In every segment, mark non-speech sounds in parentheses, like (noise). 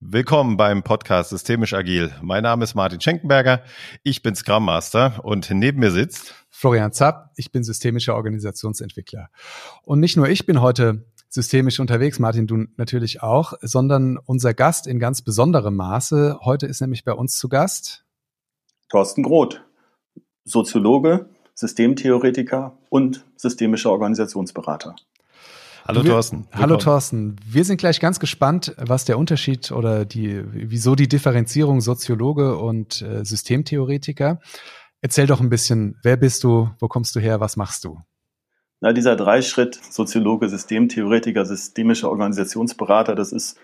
Willkommen beim Podcast Systemisch Agil. Mein Name ist Martin Schenkenberger. Ich bin Scrum Master und neben mir sitzt Florian Zapp. Ich bin systemischer Organisationsentwickler. Und nicht nur ich bin heute systemisch unterwegs, Martin, du natürlich auch, sondern unser Gast in ganz besonderem Maße. Heute ist nämlich bei uns zu Gast Thorsten Groth, Soziologe, Systemtheoretiker und systemischer Organisationsberater. Hallo wir, Thorsten. Willkommen. Hallo Thorsten. Wir sind gleich ganz gespannt, was der Unterschied oder die, wieso die Differenzierung Soziologe und äh, Systemtheoretiker. Erzähl doch ein bisschen, wer bist du, wo kommst du her, was machst du? Na, dieser Dreischritt, Soziologe, Systemtheoretiker, systemischer Organisationsberater, das ist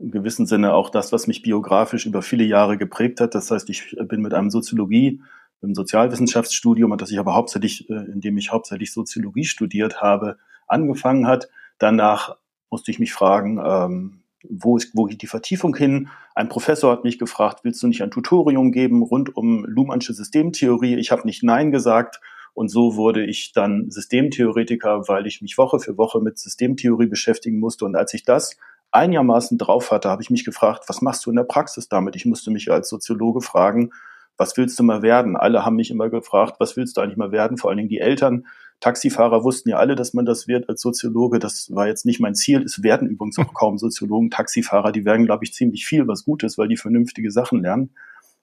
im gewissen Sinne auch das, was mich biografisch über viele Jahre geprägt hat. Das heißt, ich bin mit einem Soziologie, im Sozialwissenschaftsstudium, das ich aber hauptsächlich, äh, in dem ich hauptsächlich Soziologie studiert habe, angefangen hat, Danach musste ich mich fragen, ähm, wo, ist, wo geht die Vertiefung hin? Ein Professor hat mich gefragt, willst du nicht ein Tutorium geben rund um Luhmannsche Systemtheorie? Ich habe nicht Nein gesagt. Und so wurde ich dann Systemtheoretiker, weil ich mich Woche für Woche mit Systemtheorie beschäftigen musste. Und als ich das einigermaßen drauf hatte, habe ich mich gefragt, was machst du in der Praxis damit? Ich musste mich als Soziologe fragen, was willst du mal werden? Alle haben mich immer gefragt, was willst du eigentlich mal werden? Vor allen Dingen die Eltern. Taxifahrer wussten ja alle, dass man das wird als Soziologe. Das war jetzt nicht mein Ziel. Es werden übrigens auch kaum Soziologen. Taxifahrer, die werden, glaube ich, ziemlich viel was Gutes, weil die vernünftige Sachen lernen.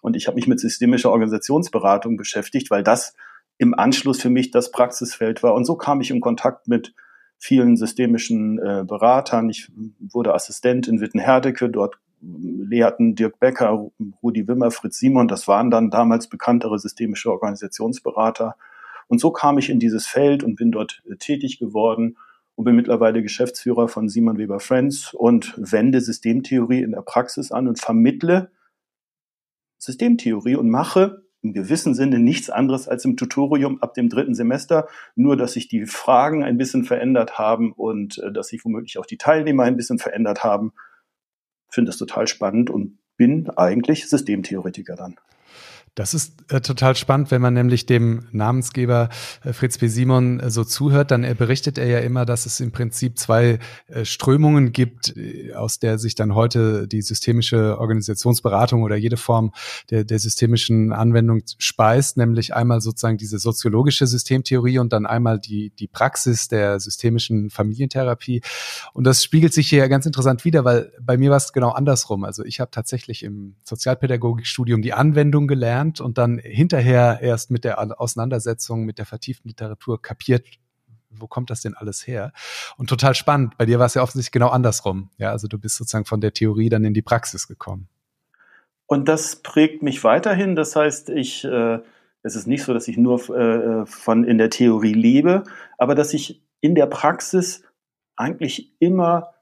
Und ich habe mich mit systemischer Organisationsberatung beschäftigt, weil das im Anschluss für mich das Praxisfeld war. Und so kam ich in Kontakt mit vielen systemischen äh, Beratern. Ich wurde Assistent in Wittenherdecke. Dort lehrten Dirk Becker, Rudi Wimmer, Fritz Simon, das waren dann damals bekanntere systemische Organisationsberater. Und so kam ich in dieses Feld und bin dort äh, tätig geworden und bin mittlerweile Geschäftsführer von Simon Weber Friends und wende Systemtheorie in der Praxis an und vermittle Systemtheorie und mache im gewissen Sinne nichts anderes als im Tutorium ab dem dritten Semester, nur dass sich die Fragen ein bisschen verändert haben und äh, dass sich womöglich auch die Teilnehmer ein bisschen verändert haben finde das total spannend und bin eigentlich Systemtheoretiker dann. Das ist äh, total spannend, wenn man nämlich dem Namensgeber äh, Fritz P. Simon äh, so zuhört, dann er berichtet er ja immer, dass es im Prinzip zwei äh, Strömungen gibt, äh, aus der sich dann heute die systemische Organisationsberatung oder jede Form der, der systemischen Anwendung speist, nämlich einmal sozusagen diese soziologische Systemtheorie und dann einmal die, die Praxis der systemischen Familientherapie. Und das spiegelt sich hier ganz interessant wieder, weil bei mir war es genau andersrum. Also ich habe tatsächlich im Sozialpädagogikstudium die Anwendung gelernt gelernt und dann hinterher erst mit der Auseinandersetzung mit der vertieften Literatur kapiert, wo kommt das denn alles her? Und total spannend. Bei dir war es ja offensichtlich genau andersrum. Ja, also du bist sozusagen von der Theorie dann in die Praxis gekommen. Und das prägt mich weiterhin. Das heißt, ich, äh, es ist nicht so, dass ich nur äh, von in der Theorie lebe, aber dass ich in der Praxis eigentlich immer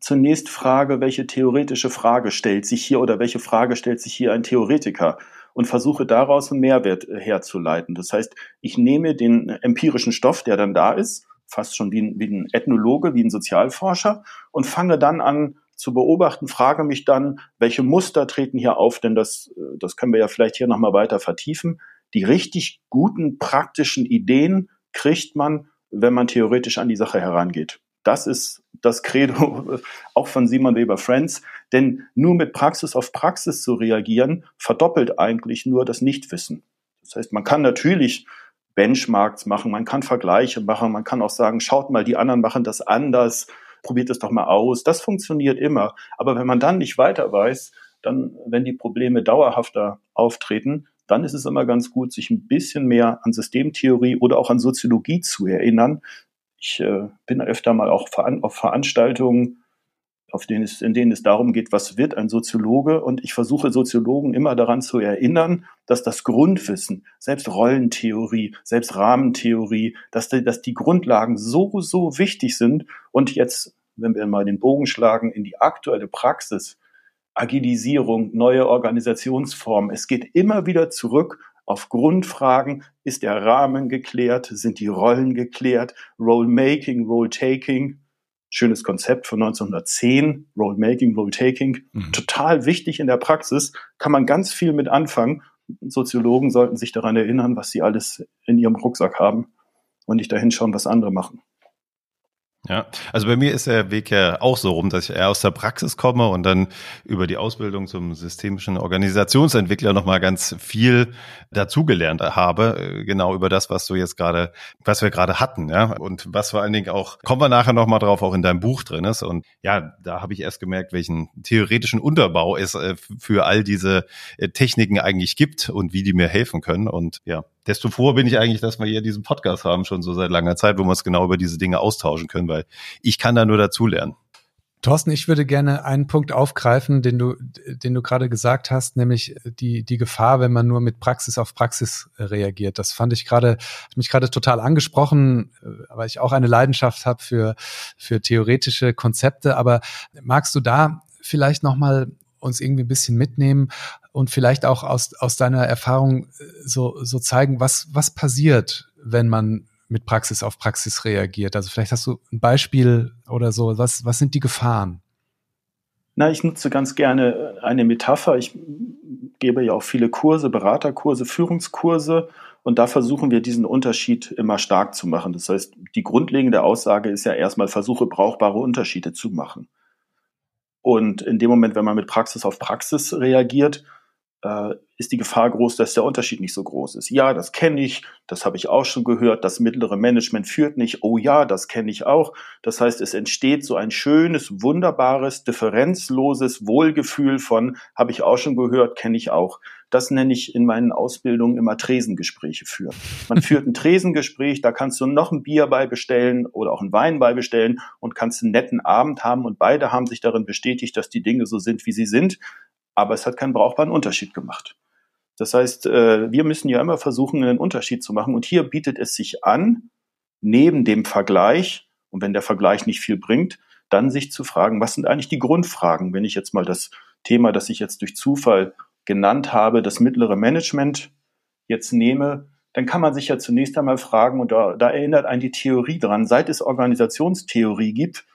zunächst frage, welche theoretische Frage stellt sich hier oder welche Frage stellt sich hier ein Theoretiker? Und versuche daraus einen Mehrwert äh, herzuleiten. Das heißt, ich nehme den empirischen Stoff, der dann da ist, fast schon wie ein, wie ein Ethnologe, wie ein Sozialforscher und fange dann an zu beobachten, frage mich dann, welche Muster treten hier auf, denn das, äh, das können wir ja vielleicht hier nochmal weiter vertiefen. Die richtig guten, praktischen Ideen kriegt man, wenn man theoretisch an die Sache herangeht. Das ist das Credo (laughs) auch von Simon Weber Friends, denn nur mit Praxis auf Praxis zu reagieren, verdoppelt eigentlich nur das Nichtwissen. Das heißt, man kann natürlich Benchmarks machen, man kann Vergleiche machen, man kann auch sagen, schaut mal, die anderen machen das anders, probiert es doch mal aus. Das funktioniert immer. Aber wenn man dann nicht weiter weiß, dann, wenn die Probleme dauerhafter auftreten, dann ist es immer ganz gut, sich ein bisschen mehr an Systemtheorie oder auch an Soziologie zu erinnern, ich äh, bin öfter mal auch veran auf Veranstaltungen, auf denen es, in denen es darum geht, was wird ein Soziologe? Und ich versuche Soziologen immer daran zu erinnern, dass das Grundwissen, selbst Rollentheorie, selbst Rahmentheorie, dass die, dass die Grundlagen so, so wichtig sind. Und jetzt, wenn wir mal den Bogen schlagen in die aktuelle Praxis, Agilisierung, neue Organisationsformen, es geht immer wieder zurück auf Grundfragen, ist der Rahmen geklärt, sind die Rollen geklärt, Role-Making, Role-Taking, schönes Konzept von 1910, Role-Making, Role-Taking, mhm. total wichtig in der Praxis, kann man ganz viel mit anfangen. Soziologen sollten sich daran erinnern, was sie alles in ihrem Rucksack haben und nicht dahin schauen, was andere machen. Ja, also bei mir ist der Weg ja auch so rum, dass ich eher aus der Praxis komme und dann über die Ausbildung zum systemischen Organisationsentwickler nochmal ganz viel dazugelernt habe, äh, genau über das, was du jetzt gerade, was wir gerade hatten, ja, und was vor allen Dingen auch, kommen wir nachher nochmal drauf, auch in deinem Buch drin ist. Und ja, da habe ich erst gemerkt, welchen theoretischen Unterbau es äh, für all diese äh, Techniken eigentlich gibt und wie die mir helfen können. Und ja, desto froher bin ich eigentlich, dass wir hier diesen Podcast haben, schon so seit langer Zeit, wo wir uns genau über diese Dinge austauschen können, weil ich kann da nur dazulernen. Thorsten, ich würde gerne einen Punkt aufgreifen, den du, den du gerade gesagt hast, nämlich die, die Gefahr, wenn man nur mit Praxis auf Praxis reagiert. Das fand ich gerade, hat mich gerade total angesprochen, weil ich auch eine Leidenschaft habe für, für theoretische Konzepte. Aber magst du da vielleicht nochmal uns irgendwie ein bisschen mitnehmen und vielleicht auch aus, aus deiner Erfahrung äh, so, so zeigen, was, was passiert, wenn man mit Praxis auf Praxis reagiert. Also vielleicht hast du ein Beispiel oder so. Was, was sind die Gefahren? Na, ich nutze ganz gerne eine Metapher. Ich gebe ja auch viele Kurse, Beraterkurse, Führungskurse. Und da versuchen wir diesen Unterschied immer stark zu machen. Das heißt, die grundlegende Aussage ist ja erstmal, versuche brauchbare Unterschiede zu machen. Und in dem Moment, wenn man mit Praxis auf Praxis reagiert, äh, ist die Gefahr groß, dass der Unterschied nicht so groß ist. Ja, das kenne ich, das habe ich auch schon gehört, das mittlere Management führt nicht. Oh ja, das kenne ich auch. Das heißt, es entsteht so ein schönes, wunderbares, differenzloses Wohlgefühl von, habe ich auch schon gehört, kenne ich auch. Das nenne ich in meinen Ausbildungen immer Tresengespräche führen. Man führt ein (laughs) Tresengespräch, da kannst du noch ein Bier beibestellen oder auch einen Wein beibestellen und kannst einen netten Abend haben und beide haben sich darin bestätigt, dass die Dinge so sind, wie sie sind aber es hat keinen brauchbaren Unterschied gemacht. Das heißt, äh, wir müssen ja immer versuchen, einen Unterschied zu machen. Und hier bietet es sich an, neben dem Vergleich, und wenn der Vergleich nicht viel bringt, dann sich zu fragen, was sind eigentlich die Grundfragen, wenn ich jetzt mal das Thema, das ich jetzt durch Zufall genannt habe, das mittlere Management jetzt nehme, dann kann man sich ja zunächst einmal fragen, und da, da erinnert einen die Theorie dran, seit es Organisationstheorie gibt,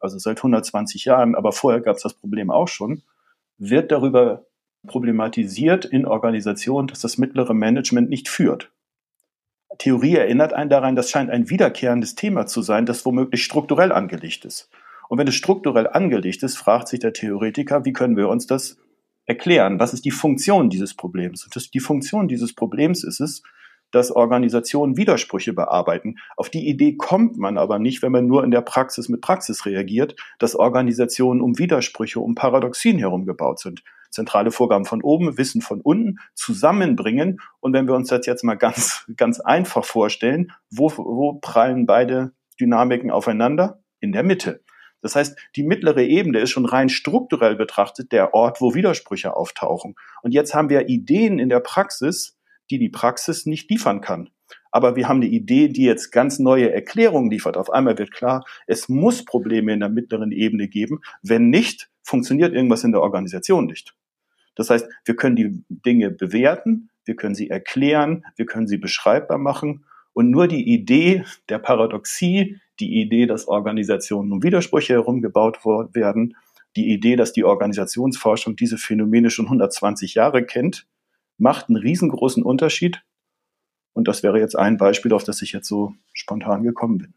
also seit 120 Jahren, aber vorher gab es das Problem auch schon, wird darüber problematisiert in Organisationen, dass das mittlere Management nicht führt. Theorie erinnert einen daran, das scheint ein wiederkehrendes Thema zu sein, das womöglich strukturell angelegt ist. Und wenn es strukturell angelegt ist, fragt sich der Theoretiker, wie können wir uns das erklären? Was ist die Funktion dieses Problems? Und das, die Funktion dieses Problems ist es, dass Organisationen Widersprüche bearbeiten. Auf die Idee kommt man aber nicht, wenn man nur in der Praxis mit Praxis reagiert, dass Organisationen um Widersprüche, um Paradoxien herum gebaut sind. Zentrale Vorgaben von oben, Wissen von unten zusammenbringen. Und wenn wir uns das jetzt mal ganz, (laughs) ganz einfach vorstellen, wo, wo prallen beide Dynamiken aufeinander? In der Mitte. Das heißt, die mittlere Ebene ist schon rein strukturell betrachtet der Ort, wo Widersprüche auftauchen. Und jetzt haben wir Ideen in der Praxis, die die Praxis nicht liefern kann. Aber wir haben eine Idee, die jetzt ganz neue Erklärungen liefert. Auf einmal wird klar, es muss Probleme in der mittleren Ebene geben. Wenn nicht, funktioniert irgendwas in der Organisation nicht. Das heißt, wir können die Dinge bewerten, wir können sie erklären, wir können sie beschreibbar machen. Und nur die Idee der Paradoxie, die Idee, dass Organisationen um Widersprüche herumgebaut werden, die Idee, dass die Organisationsforschung diese Phänomene schon 120 Jahre kennt, macht einen riesengroßen Unterschied. Und das wäre jetzt ein Beispiel, auf das ich jetzt so spontan gekommen bin.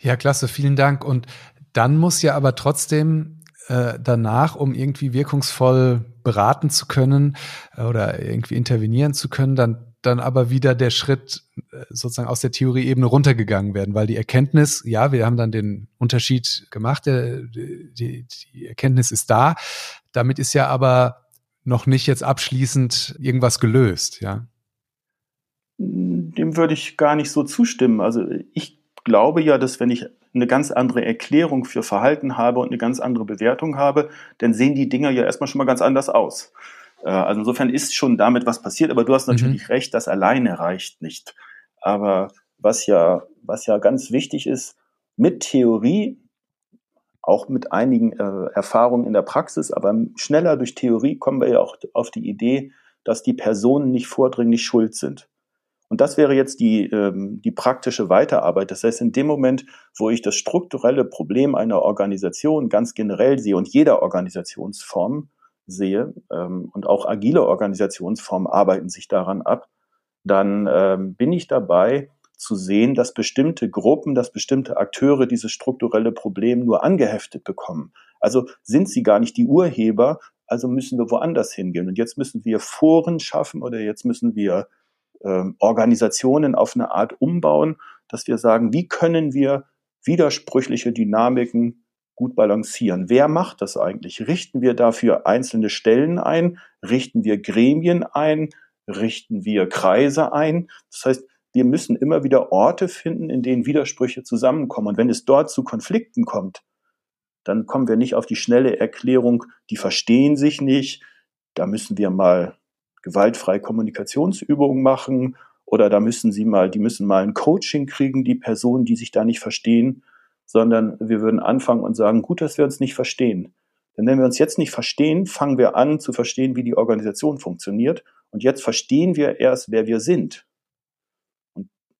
Ja, klasse, vielen Dank. Und dann muss ja aber trotzdem äh, danach, um irgendwie wirkungsvoll beraten zu können äh, oder irgendwie intervenieren zu können, dann dann aber wieder der Schritt äh, sozusagen aus der Theorieebene runtergegangen werden, weil die Erkenntnis, ja, wir haben dann den Unterschied gemacht, der, die, die Erkenntnis ist da. Damit ist ja aber noch nicht jetzt abschließend irgendwas gelöst, ja? Dem würde ich gar nicht so zustimmen. Also ich glaube ja, dass wenn ich eine ganz andere Erklärung für Verhalten habe und eine ganz andere Bewertung habe, dann sehen die Dinger ja erstmal schon mal ganz anders aus. Äh, also insofern ist schon damit was passiert, aber du hast natürlich mhm. recht, das alleine reicht nicht. Aber was ja, was ja ganz wichtig ist, mit Theorie auch mit einigen äh, Erfahrungen in der Praxis, aber schneller durch Theorie kommen wir ja auch auf die Idee, dass die Personen nicht vordringlich schuld sind. Und das wäre jetzt die, ähm, die praktische Weiterarbeit. Das heißt, in dem Moment, wo ich das strukturelle Problem einer Organisation ganz generell sehe und jeder Organisationsform sehe, ähm, und auch agile Organisationsformen arbeiten sich daran ab, dann ähm, bin ich dabei, zu sehen, dass bestimmte Gruppen, dass bestimmte Akteure dieses strukturelle Problem nur angeheftet bekommen. Also sind sie gar nicht die Urheber, also müssen wir woanders hingehen. Und jetzt müssen wir Foren schaffen oder jetzt müssen wir äh, Organisationen auf eine Art umbauen, dass wir sagen, wie können wir widersprüchliche Dynamiken gut balancieren. Wer macht das eigentlich? Richten wir dafür einzelne Stellen ein? Richten wir Gremien ein? Richten wir Kreise ein? Das heißt, wir müssen immer wieder Orte finden, in denen Widersprüche zusammenkommen. Und wenn es dort zu Konflikten kommt, dann kommen wir nicht auf die schnelle Erklärung, die verstehen sich nicht, da müssen wir mal gewaltfreie Kommunikationsübungen machen oder da müssen sie mal, die müssen mal ein Coaching kriegen, die Personen, die sich da nicht verstehen, sondern wir würden anfangen und sagen, gut, dass wir uns nicht verstehen. Denn wenn wir uns jetzt nicht verstehen, fangen wir an zu verstehen, wie die Organisation funktioniert. Und jetzt verstehen wir erst, wer wir sind.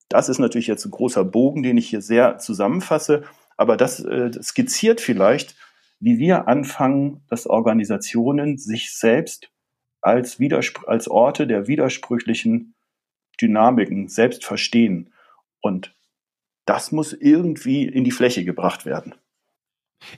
Das ist natürlich jetzt ein großer Bogen, den ich hier sehr zusammenfasse. Aber das äh, skizziert vielleicht, wie wir anfangen, dass Organisationen sich selbst als, Widerspr als Orte der widersprüchlichen Dynamiken selbst verstehen. Und das muss irgendwie in die Fläche gebracht werden.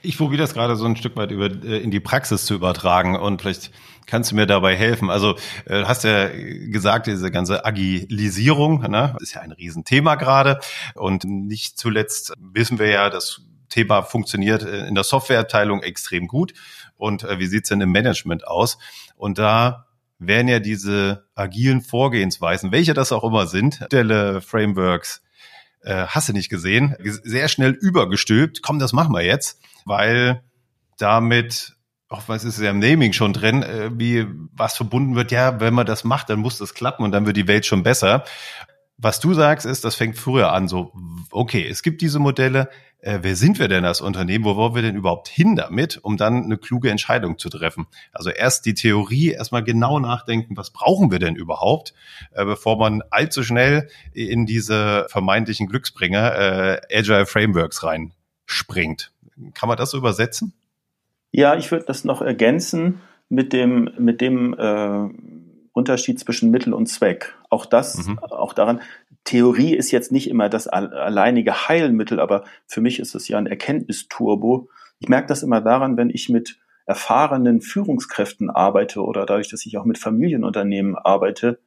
Ich probiere das gerade so ein Stück weit über, äh, in die Praxis zu übertragen und vielleicht kannst du mir dabei helfen. Also äh, hast ja gesagt, diese ganze Agilisierung ne, ist ja ein Riesenthema gerade und nicht zuletzt wissen wir ja, das Thema funktioniert äh, in der Softwareabteilung extrem gut und äh, wie sieht's denn im Management aus? Und da werden ja diese agilen Vorgehensweisen, welche das auch immer sind, Modelle, Frameworks, äh, hast du nicht gesehen, sehr schnell übergestülpt. Komm, das machen wir jetzt, weil damit auch was ist ja im Naming schon drin, äh, wie was verbunden wird, ja, wenn man das macht, dann muss das klappen und dann wird die Welt schon besser. Was du sagst, ist, das fängt früher an, so, okay, es gibt diese Modelle, äh, wer sind wir denn als Unternehmen, wo wollen wir denn überhaupt hin damit, um dann eine kluge Entscheidung zu treffen. Also erst die Theorie, erstmal genau nachdenken, was brauchen wir denn überhaupt, äh, bevor man allzu schnell in diese vermeintlichen Glücksbringer äh, Agile Frameworks reinspringt. Kann man das so übersetzen? Ja, ich würde das noch ergänzen mit dem, mit dem äh, Unterschied zwischen Mittel und Zweck. Auch das, mhm. auch daran, Theorie ist jetzt nicht immer das alleinige Heilmittel, aber für mich ist es ja ein Erkenntnisturbo. Ich merke das immer daran, wenn ich mit erfahrenen Führungskräften arbeite oder dadurch, dass ich auch mit Familienunternehmen arbeite,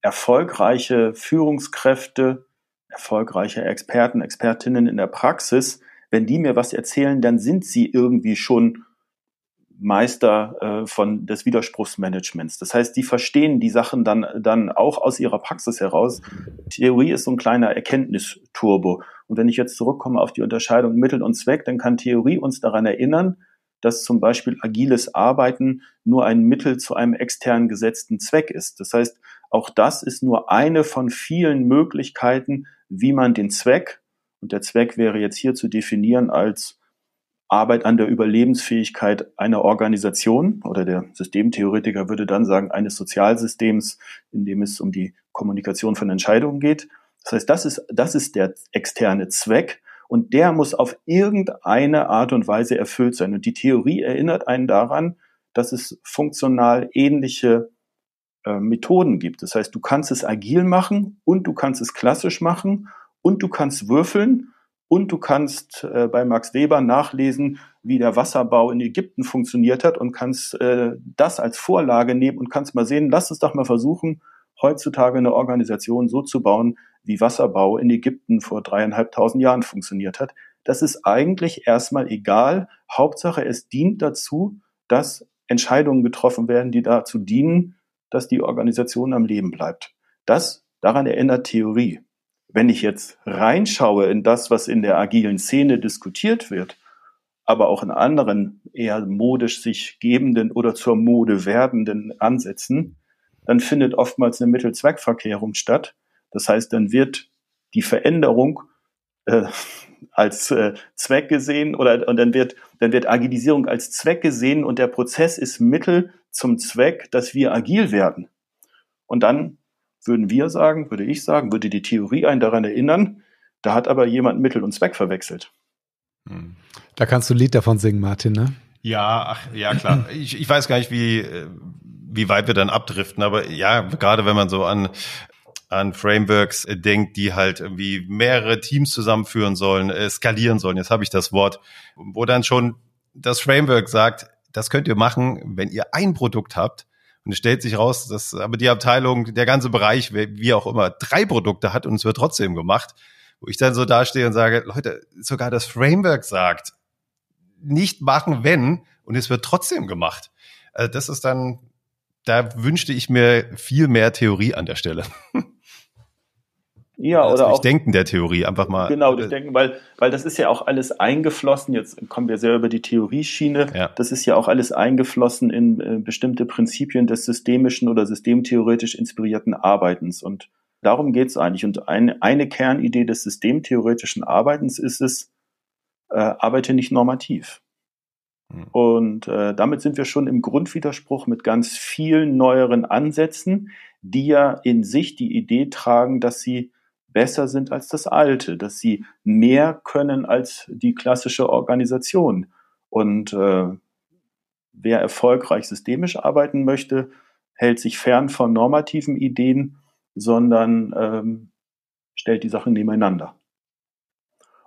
erfolgreiche Führungskräfte, erfolgreiche Experten, Expertinnen in der Praxis, wenn die mir was erzählen, dann sind sie irgendwie schon Meister äh, von des Widerspruchsmanagements. Das heißt, die verstehen die Sachen dann dann auch aus ihrer Praxis heraus. Theorie ist so ein kleiner Erkenntnisturbo. Und wenn ich jetzt zurückkomme auf die Unterscheidung Mittel und Zweck, dann kann Theorie uns daran erinnern, dass zum Beispiel agiles Arbeiten nur ein Mittel zu einem extern gesetzten Zweck ist. Das heißt, auch das ist nur eine von vielen Möglichkeiten, wie man den Zweck, und der Zweck wäre jetzt hier zu definieren als Arbeit an der Überlebensfähigkeit einer Organisation oder der Systemtheoretiker würde dann sagen eines Sozialsystems, in dem es um die Kommunikation von Entscheidungen geht. Das heißt, das ist, das ist der externe Zweck und der muss auf irgendeine Art und Weise erfüllt sein. Und die Theorie erinnert einen daran, dass es funktional ähnliche äh, Methoden gibt. Das heißt, du kannst es agil machen und du kannst es klassisch machen und du kannst würfeln und du kannst äh, bei Max Weber nachlesen, wie der Wasserbau in Ägypten funktioniert hat und kannst äh, das als Vorlage nehmen und kannst mal sehen, lass uns doch mal versuchen, heutzutage eine Organisation so zu bauen, wie Wasserbau in Ägypten vor dreieinhalbtausend Jahren funktioniert hat. Das ist eigentlich erstmal egal. Hauptsache, es dient dazu, dass Entscheidungen getroffen werden, die dazu dienen, dass die Organisation am Leben bleibt. Das, daran erinnert Theorie. Wenn ich jetzt reinschaue in das, was in der agilen Szene diskutiert wird, aber auch in anderen eher modisch sich gebenden oder zur Mode werdenden Ansätzen, dann findet oftmals eine Mittelzweckverkehrung statt. Das heißt, dann wird die Veränderung äh, als äh, Zweck gesehen oder und dann wird dann wird Agilisierung als Zweck gesehen und der Prozess ist Mittel zum Zweck, dass wir agil werden. Und dann würden wir sagen, würde ich sagen, würde die Theorie einen daran erinnern, da hat aber jemand Mittel und Zweck verwechselt. Hm. Da kannst du ein Lied davon singen, Martin, ne? Ja, ach, ja klar. (laughs) Ich, ich weiß gar nicht, wie, wie weit wir dann abdriften, aber ja, gerade wenn man so an an Frameworks denkt, die halt irgendwie mehrere Teams zusammenführen sollen, äh, skalieren sollen. Jetzt habe ich das Wort, wo dann schon das Framework sagt, das könnt ihr machen, wenn ihr ein Produkt habt. Und es stellt sich raus, dass aber die Abteilung, der ganze Bereich, wie auch immer, drei Produkte hat und es wird trotzdem gemacht. Wo ich dann so dastehe und sage, Leute, sogar das Framework sagt, nicht machen, wenn, und es wird trotzdem gemacht. Also das ist dann, da wünschte ich mir viel mehr Theorie an der Stelle. (laughs) Ja, also oder auch Denken der Theorie einfach mal. Genau, durch Denken, weil, weil das ist ja auch alles eingeflossen. Jetzt kommen wir sehr über die Theorieschiene. Ja. Das ist ja auch alles eingeflossen in äh, bestimmte Prinzipien des systemischen oder systemtheoretisch inspirierten Arbeitens. Und darum geht es eigentlich. Und ein, eine Kernidee des systemtheoretischen Arbeitens ist es, äh, arbeite nicht normativ. Hm. Und äh, damit sind wir schon im Grundwiderspruch mit ganz vielen neueren Ansätzen, die ja in sich die Idee tragen, dass sie besser sind als das alte, dass sie mehr können als die klassische Organisation. Und äh, wer erfolgreich systemisch arbeiten möchte, hält sich fern von normativen Ideen, sondern ähm, stellt die Sachen nebeneinander.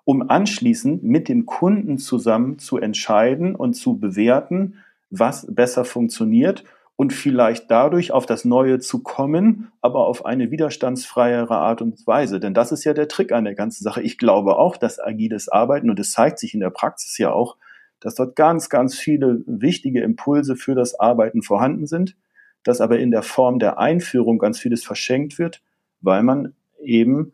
Um anschließend mit dem Kunden zusammen zu entscheiden und zu bewerten, was besser funktioniert und vielleicht dadurch auf das Neue zu kommen, aber auf eine widerstandsfreiere Art und Weise. Denn das ist ja der Trick an der ganzen Sache. Ich glaube auch, dass agiles Arbeiten, und es zeigt sich in der Praxis ja auch, dass dort ganz, ganz viele wichtige Impulse für das Arbeiten vorhanden sind, dass aber in der Form der Einführung ganz vieles verschenkt wird, weil man eben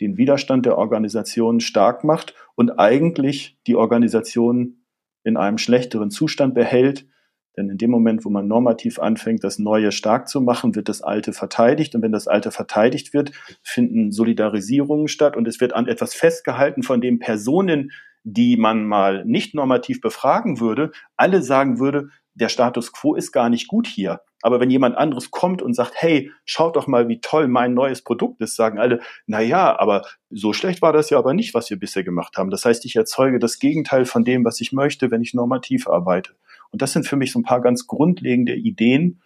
den Widerstand der Organisation stark macht und eigentlich die Organisation in einem schlechteren Zustand behält, denn in dem Moment, wo man normativ anfängt, das Neue stark zu machen, wird das Alte verteidigt. Und wenn das Alte verteidigt wird, finden Solidarisierungen statt und es wird an etwas festgehalten, von dem Personen, die man mal nicht normativ befragen würde, alle sagen würde, der Status quo ist gar nicht gut hier. Aber wenn jemand anderes kommt und sagt, hey, schaut doch mal, wie toll mein neues Produkt ist, sagen alle, na ja, aber so schlecht war das ja aber nicht, was wir bisher gemacht haben. Das heißt, ich erzeuge das Gegenteil von dem, was ich möchte, wenn ich normativ arbeite. Und das sind für mich so ein paar ganz grundlegende Ideen,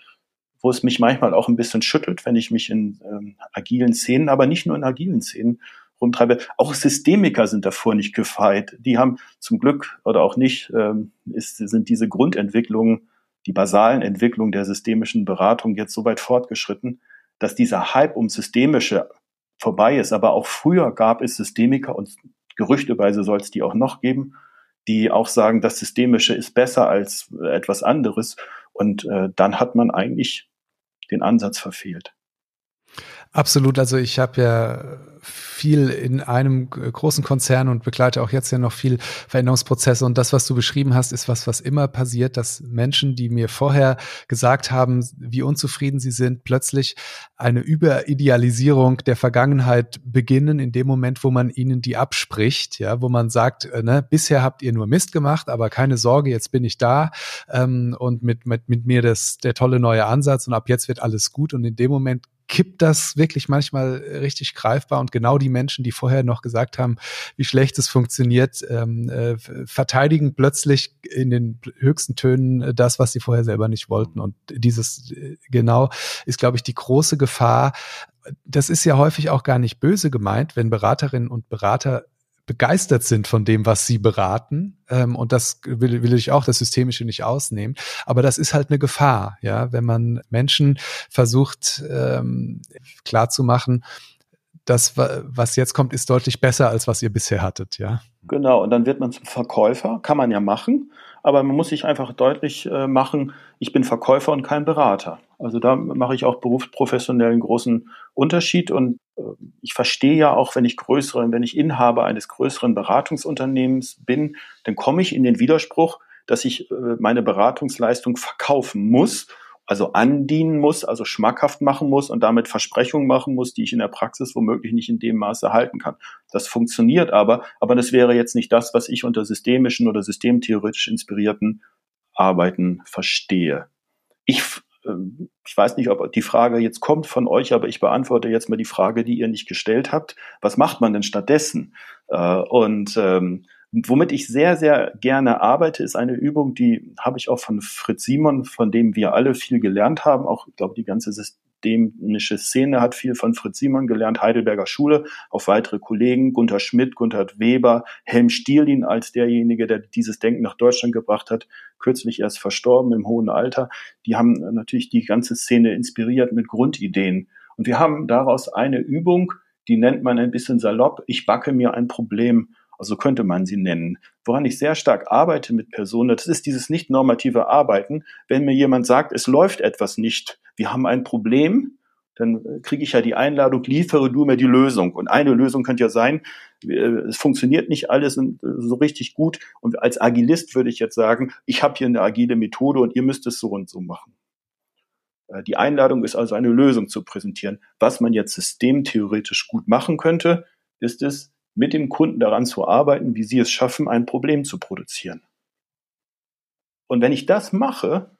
wo es mich manchmal auch ein bisschen schüttelt, wenn ich mich in ähm, agilen Szenen, aber nicht nur in agilen Szenen rumtreibe. Auch Systemiker sind davor nicht gefeit. Die haben zum Glück oder auch nicht, ähm, ist, sind diese Grundentwicklungen, die basalen Entwicklungen der systemischen Beratung jetzt so weit fortgeschritten, dass dieser Hype um Systemische vorbei ist. Aber auch früher gab es Systemiker und gerüchteweise soll es die auch noch geben, die auch sagen, das Systemische ist besser als etwas anderes. Und äh, dann hat man eigentlich den Ansatz verfehlt. Absolut. Also ich habe ja viel in einem großen Konzern und begleite auch jetzt ja noch viel Veränderungsprozesse. Und das, was du beschrieben hast, ist was, was immer passiert, dass Menschen, die mir vorher gesagt haben, wie unzufrieden sie sind, plötzlich eine Überidealisierung der Vergangenheit beginnen, in dem Moment, wo man ihnen die abspricht, ja, wo man sagt, äh, ne, bisher habt ihr nur Mist gemacht, aber keine Sorge, jetzt bin ich da ähm, und mit, mit, mit mir das der tolle neue Ansatz und ab jetzt wird alles gut. Und in dem Moment kippt das wirklich manchmal richtig greifbar und genau die Menschen, die vorher noch gesagt haben, wie schlecht es funktioniert, ähm, äh, verteidigen plötzlich in den höchsten Tönen das, was sie vorher selber nicht wollten. Und dieses äh, genau ist, glaube ich, die große Gefahr. Das ist ja häufig auch gar nicht böse gemeint, wenn Beraterinnen und Berater begeistert sind von dem, was sie beraten. Ähm, und das will, will ich auch das Systemische nicht ausnehmen. Aber das ist halt eine Gefahr, ja, wenn man Menschen versucht ähm, klarzumachen, das, was jetzt kommt, ist deutlich besser, als was ihr bisher hattet, ja. Genau, und dann wird man zum Verkäufer, kann man ja machen, aber man muss sich einfach deutlich äh, machen, ich bin Verkäufer und kein Berater. Also da mache ich auch berufsprofessionell einen großen Unterschied und ich verstehe ja auch, wenn ich größere, wenn ich Inhaber eines größeren Beratungsunternehmens bin, dann komme ich in den Widerspruch, dass ich äh, meine Beratungsleistung verkaufen muss also andienen muss, also schmackhaft machen muss und damit Versprechungen machen muss, die ich in der Praxis womöglich nicht in dem Maße halten kann. Das funktioniert aber, aber das wäre jetzt nicht das, was ich unter systemischen oder systemtheoretisch inspirierten Arbeiten verstehe. Ich, äh, ich weiß nicht, ob die Frage jetzt kommt von euch, aber ich beantworte jetzt mal die Frage, die ihr nicht gestellt habt. Was macht man denn stattdessen? Äh, und ähm, Womit ich sehr, sehr gerne arbeite, ist eine Übung, die habe ich auch von Fritz Simon, von dem wir alle viel gelernt haben, auch, ich glaube, die ganze systemische Szene, hat viel von Fritz Simon gelernt, Heidelberger Schule, auf weitere Kollegen, Gunther Schmidt, Gunther Weber, Helm Stierlin als derjenige, der dieses Denken nach Deutschland gebracht hat, kürzlich erst verstorben im hohen Alter. Die haben natürlich die ganze Szene inspiriert mit Grundideen. Und wir haben daraus eine Übung, die nennt man ein bisschen salopp, ich backe mir ein Problem also könnte man sie nennen. Woran ich sehr stark arbeite mit Personen, das ist dieses nicht normative Arbeiten. Wenn mir jemand sagt, es läuft etwas nicht, wir haben ein Problem, dann äh, kriege ich ja die Einladung, liefere du mir die Lösung. Und eine Lösung könnte ja sein, äh, es funktioniert nicht alles äh, so richtig gut. Und als Agilist würde ich jetzt sagen, ich habe hier eine agile Methode und ihr müsst es so und so machen. Die Einladung ist also eine Lösung zu präsentieren. Was man jetzt systemtheoretisch gut machen könnte, ist es, mit dem Kunden daran zu arbeiten, wie sie es schaffen, ein Problem zu produzieren. Und wenn ich das mache,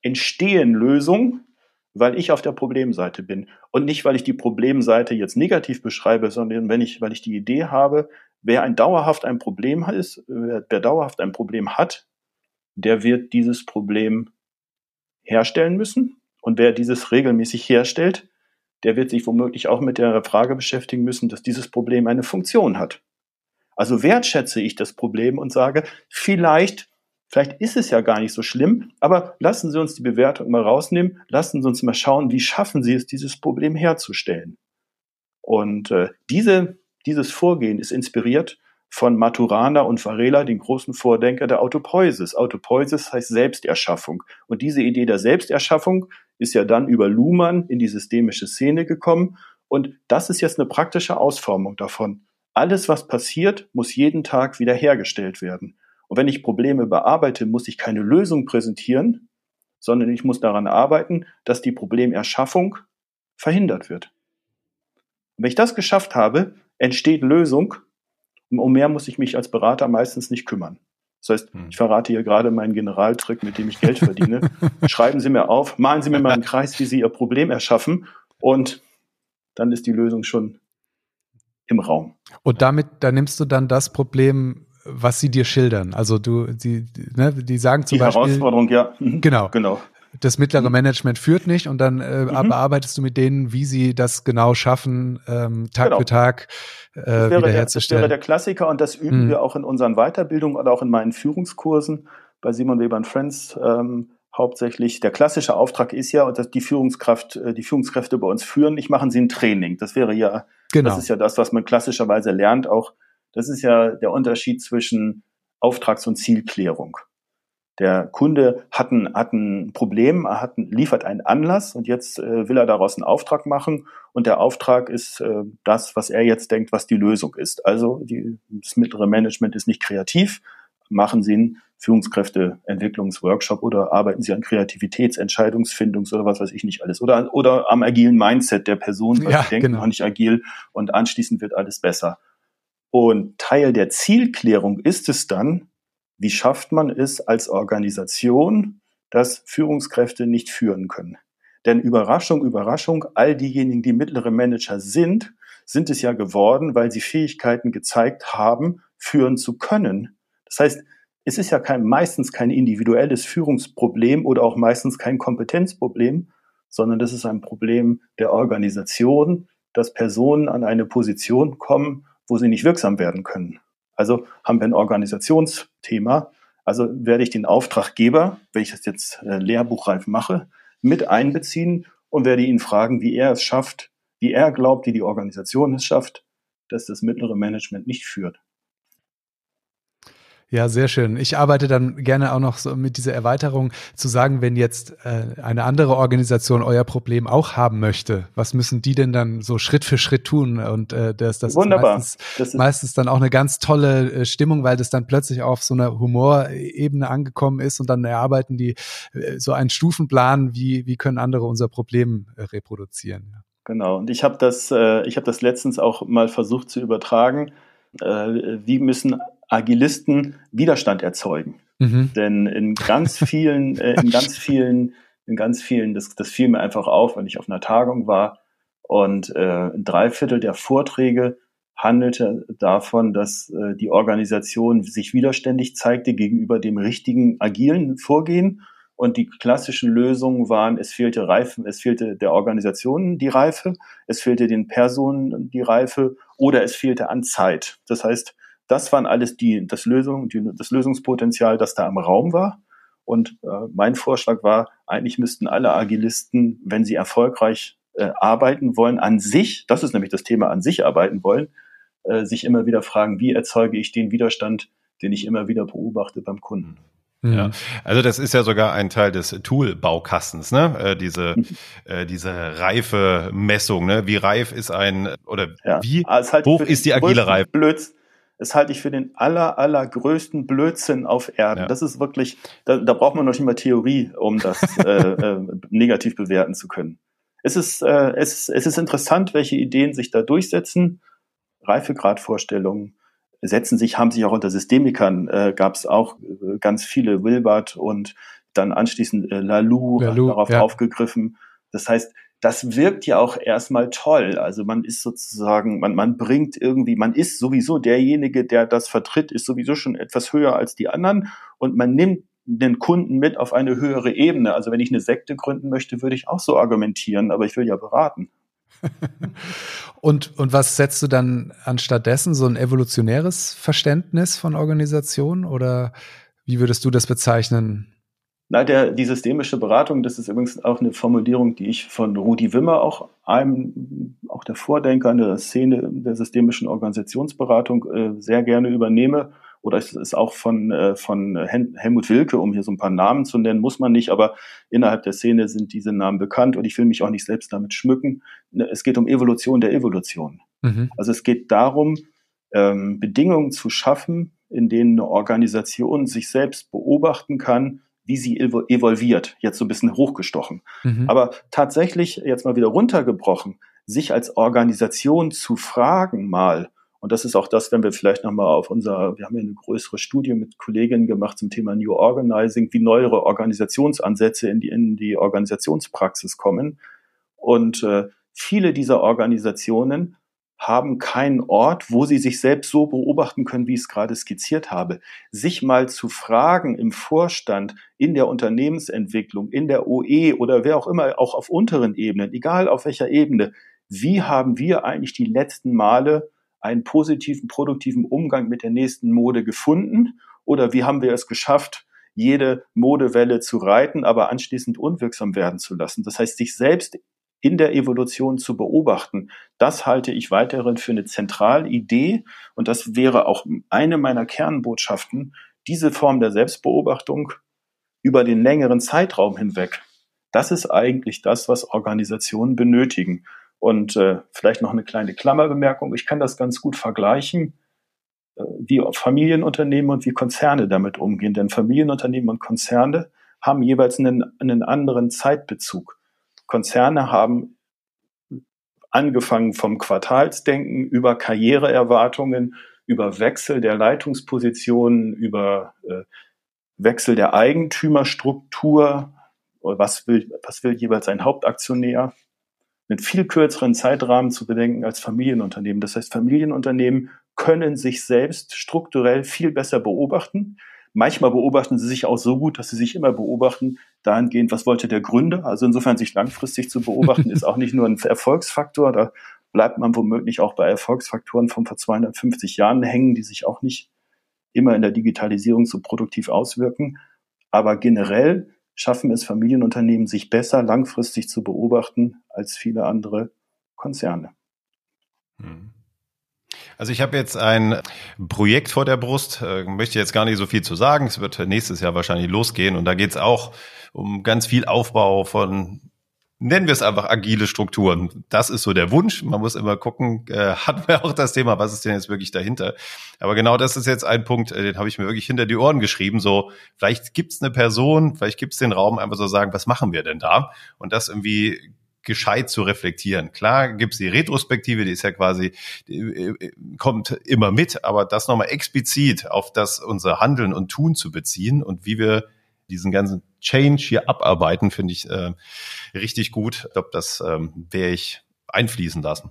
entstehen Lösungen, weil ich auf der Problemseite bin und nicht, weil ich die Problemseite jetzt negativ beschreibe, sondern wenn ich, weil ich die Idee habe, wer ein dauerhaft ein Problem ist, wer, wer dauerhaft ein Problem hat, der wird dieses Problem herstellen müssen. Und wer dieses regelmäßig herstellt, der wird sich womöglich auch mit der Frage beschäftigen müssen, dass dieses Problem eine Funktion hat. Also wertschätze ich das Problem und sage, vielleicht, vielleicht ist es ja gar nicht so schlimm, aber lassen Sie uns die Bewertung mal rausnehmen, lassen Sie uns mal schauen, wie schaffen Sie es, dieses Problem herzustellen. Und äh, diese, dieses Vorgehen ist inspiriert von Maturana und Varela, den großen Vordenker der Autopoiesis. Autopoiesis heißt Selbsterschaffung. Und diese Idee der Selbsterschaffung ist ja dann über Luhmann in die systemische Szene gekommen. Und das ist jetzt eine praktische Ausformung davon. Alles, was passiert, muss jeden Tag wiederhergestellt werden. Und wenn ich Probleme bearbeite, muss ich keine Lösung präsentieren, sondern ich muss daran arbeiten, dass die Problemerschaffung verhindert wird. Und wenn ich das geschafft habe, entsteht Lösung um mehr muss ich mich als Berater meistens nicht kümmern. Das heißt, hm. ich verrate hier gerade meinen Generaltrick, mit dem ich Geld verdiene. (laughs) Schreiben Sie mir auf, malen Sie mir mal einen Kreis, wie Sie Ihr Problem erschaffen und dann ist die Lösung schon im Raum. Und damit, da nimmst du dann das Problem, was sie dir schildern. Also du, die, ne, die sagen zum die Beispiel. Die Herausforderung, ja. Mhm. Genau. Genau das mittlere mhm. Management führt nicht und dann äh, mhm. bearbeitest du mit denen, wie sie das genau schaffen, ähm, Tag genau. für Tag äh, das wäre wiederherzustellen. Der, das wäre der Klassiker und das üben mhm. wir auch in unseren Weiterbildungen oder auch in meinen Führungskursen bei Simon Weber Friends ähm, hauptsächlich. Der klassische Auftrag ist ja, dass die Führungskraft, äh, die Führungskräfte bei uns führen, ich machen sie ein Training. Das wäre ja, genau. das ist ja das, was man klassischerweise lernt. Auch das ist ja der Unterschied zwischen Auftrags- und Zielklärung. Der Kunde hat ein, hat ein Problem, er hat ein, liefert einen Anlass und jetzt äh, will er daraus einen Auftrag machen und der Auftrag ist äh, das, was er jetzt denkt, was die Lösung ist. Also die, das mittlere Management ist nicht kreativ, machen Sie einen Führungskräfteentwicklungsworkshop oder arbeiten Sie an Kreativitätsentscheidungsfindungs- oder was weiß ich nicht alles oder, oder am agilen Mindset der Person, weil ja, sie denken genau. noch nicht agil und anschließend wird alles besser. Und Teil der Zielklärung ist es dann, wie schafft man es als Organisation, dass Führungskräfte nicht führen können? Denn Überraschung, Überraschung, all diejenigen, die mittlere Manager sind, sind es ja geworden, weil sie Fähigkeiten gezeigt haben, führen zu können. Das heißt, es ist ja kein, meistens kein individuelles Führungsproblem oder auch meistens kein Kompetenzproblem, sondern das ist ein Problem der Organisation, dass Personen an eine Position kommen, wo sie nicht wirksam werden können. Also haben wir ein Organisationsthema. Also werde ich den Auftraggeber, wenn ich das jetzt äh, lehrbuchreif mache, mit einbeziehen und werde ihn fragen, wie er es schafft, wie er glaubt, wie die Organisation es schafft, dass das mittlere Management nicht führt. Ja, sehr schön. Ich arbeite dann gerne auch noch so mit dieser Erweiterung zu sagen, wenn jetzt äh, eine andere Organisation euer Problem auch haben möchte, was müssen die denn dann so Schritt für Schritt tun? Und äh, das, das Wunderbar. ist meistens, das ist meistens dann auch eine ganz tolle äh, Stimmung, weil das dann plötzlich auf so einer Humorebene angekommen ist und dann erarbeiten die äh, so einen Stufenplan, wie, wie können andere unser Problem äh, reproduzieren. Genau. Und ich habe das, äh, ich habe das letztens auch mal versucht zu übertragen. Äh, wie müssen Agilisten Widerstand erzeugen. Mhm. Denn in ganz vielen, (laughs) äh, in ganz vielen, in ganz vielen, das, das fiel mir einfach auf, wenn ich auf einer Tagung war und äh, ein Dreiviertel der Vorträge handelte davon, dass äh, die Organisation sich widerständig zeigte gegenüber dem richtigen agilen Vorgehen Und die klassischen Lösungen waren, es fehlte Reifen, es fehlte der Organisation die Reife, es fehlte den Personen die Reife oder es fehlte an Zeit. Das heißt, das waren alles die, das Lösung, die, das Lösungspotenzial, das da im Raum war. Und äh, mein Vorschlag war, eigentlich müssten alle Agilisten, wenn sie erfolgreich äh, arbeiten wollen, an sich, das ist nämlich das Thema, an sich arbeiten wollen, äh, sich immer wieder fragen, wie erzeuge ich den Widerstand, den ich immer wieder beobachte beim Kunden. Mhm. Ja, also das ist ja sogar ein Teil des Tool-Baukastens, ne? Äh, diese mhm. äh, diese reife Messung, ne? Wie reif ist ein oder ja. wie halt hoch ist die agile Reife? Blöds, das halte ich für den aller, allergrößten Blödsinn auf Erden. Ja. Das ist wirklich, da, da braucht man noch nicht mal Theorie, um das (laughs) äh, äh, negativ bewerten zu können. Es ist, äh, es, es ist interessant, welche Ideen sich da durchsetzen. Reifegradvorstellungen setzen sich, haben sich auch unter Systemikern, äh, gab es auch äh, ganz viele Wilbert und dann anschließend äh, Lalou, Lalou darauf ja. aufgegriffen. Das heißt, das wirkt ja auch erstmal toll. Also man ist sozusagen, man, man bringt irgendwie, man ist sowieso derjenige, der das vertritt, ist sowieso schon etwas höher als die anderen und man nimmt den Kunden mit auf eine höhere Ebene. Also wenn ich eine Sekte gründen möchte, würde ich auch so argumentieren, aber ich will ja beraten. (laughs) und, und was setzt du dann anstattdessen? So ein evolutionäres Verständnis von Organisation oder wie würdest du das bezeichnen? Na, der, die systemische Beratung, das ist übrigens auch eine Formulierung, die ich von Rudi Wimmer, auch einem, auch der Vordenker in der Szene der systemischen Organisationsberatung, äh, sehr gerne übernehme. Oder es ist auch von, äh, von Helmut Wilke, um hier so ein paar Namen zu nennen, muss man nicht, aber innerhalb der Szene sind diese Namen bekannt und ich will mich auch nicht selbst damit schmücken. Es geht um Evolution der Evolution. Mhm. Also es geht darum, ähm, Bedingungen zu schaffen, in denen eine Organisation sich selbst beobachten kann, wie sie evolviert, jetzt so ein bisschen hochgestochen. Mhm. Aber tatsächlich, jetzt mal wieder runtergebrochen, sich als Organisation zu fragen mal, und das ist auch das, wenn wir vielleicht nochmal auf unser, wir haben ja eine größere Studie mit Kolleginnen gemacht zum Thema New Organizing, wie neuere Organisationsansätze in die, in die Organisationspraxis kommen. Und äh, viele dieser Organisationen haben keinen Ort, wo sie sich selbst so beobachten können, wie ich es gerade skizziert habe. Sich mal zu fragen im Vorstand, in der Unternehmensentwicklung, in der OE oder wer auch immer, auch auf unteren Ebenen, egal auf welcher Ebene, wie haben wir eigentlich die letzten Male einen positiven, produktiven Umgang mit der nächsten Mode gefunden? Oder wie haben wir es geschafft, jede Modewelle zu reiten, aber anschließend unwirksam werden zu lassen? Das heißt, sich selbst in der Evolution zu beobachten. Das halte ich weiterhin für eine Zentralidee und das wäre auch eine meiner Kernbotschaften, diese Form der Selbstbeobachtung über den längeren Zeitraum hinweg. Das ist eigentlich das, was Organisationen benötigen. Und äh, vielleicht noch eine kleine Klammerbemerkung. Ich kann das ganz gut vergleichen, äh, wie Familienunternehmen und wie Konzerne damit umgehen. Denn Familienunternehmen und Konzerne haben jeweils einen, einen anderen Zeitbezug. Konzerne haben angefangen vom Quartalsdenken über Karriereerwartungen, über Wechsel der Leitungspositionen, über äh, Wechsel der Eigentümerstruktur, was will, was will jeweils ein Hauptaktionär, mit viel kürzeren Zeitrahmen zu bedenken als Familienunternehmen. Das heißt, Familienunternehmen können sich selbst strukturell viel besser beobachten, Manchmal beobachten sie sich auch so gut, dass sie sich immer beobachten, dahingehend, was wollte der Gründer. Also insofern sich langfristig zu beobachten, ist (laughs) auch nicht nur ein Erfolgsfaktor. Da bleibt man womöglich auch bei Erfolgsfaktoren von vor 250 Jahren hängen, die sich auch nicht immer in der Digitalisierung so produktiv auswirken. Aber generell schaffen es Familienunternehmen, sich besser langfristig zu beobachten als viele andere Konzerne. Hm. Also ich habe jetzt ein Projekt vor der Brust, äh, möchte jetzt gar nicht so viel zu sagen. Es wird nächstes Jahr wahrscheinlich losgehen und da geht es auch um ganz viel Aufbau von nennen wir es einfach agile Strukturen. Das ist so der Wunsch. Man muss immer gucken, äh, (laughs) hatten wir auch das Thema, was ist denn jetzt wirklich dahinter? Aber genau das ist jetzt ein Punkt, äh, den habe ich mir wirklich hinter die Ohren geschrieben. So, vielleicht gibt es eine Person, vielleicht gibt es den Raum, einfach so sagen, was machen wir denn da? Und das irgendwie gescheit zu reflektieren. Klar gibt's die Retrospektive, die ist ja quasi, äh, kommt immer mit, aber das nochmal explizit auf das unser Handeln und Tun zu beziehen und wie wir diesen ganzen Change hier abarbeiten, finde ich äh, richtig gut. Ich glaube, das ähm, werde ich einfließen lassen.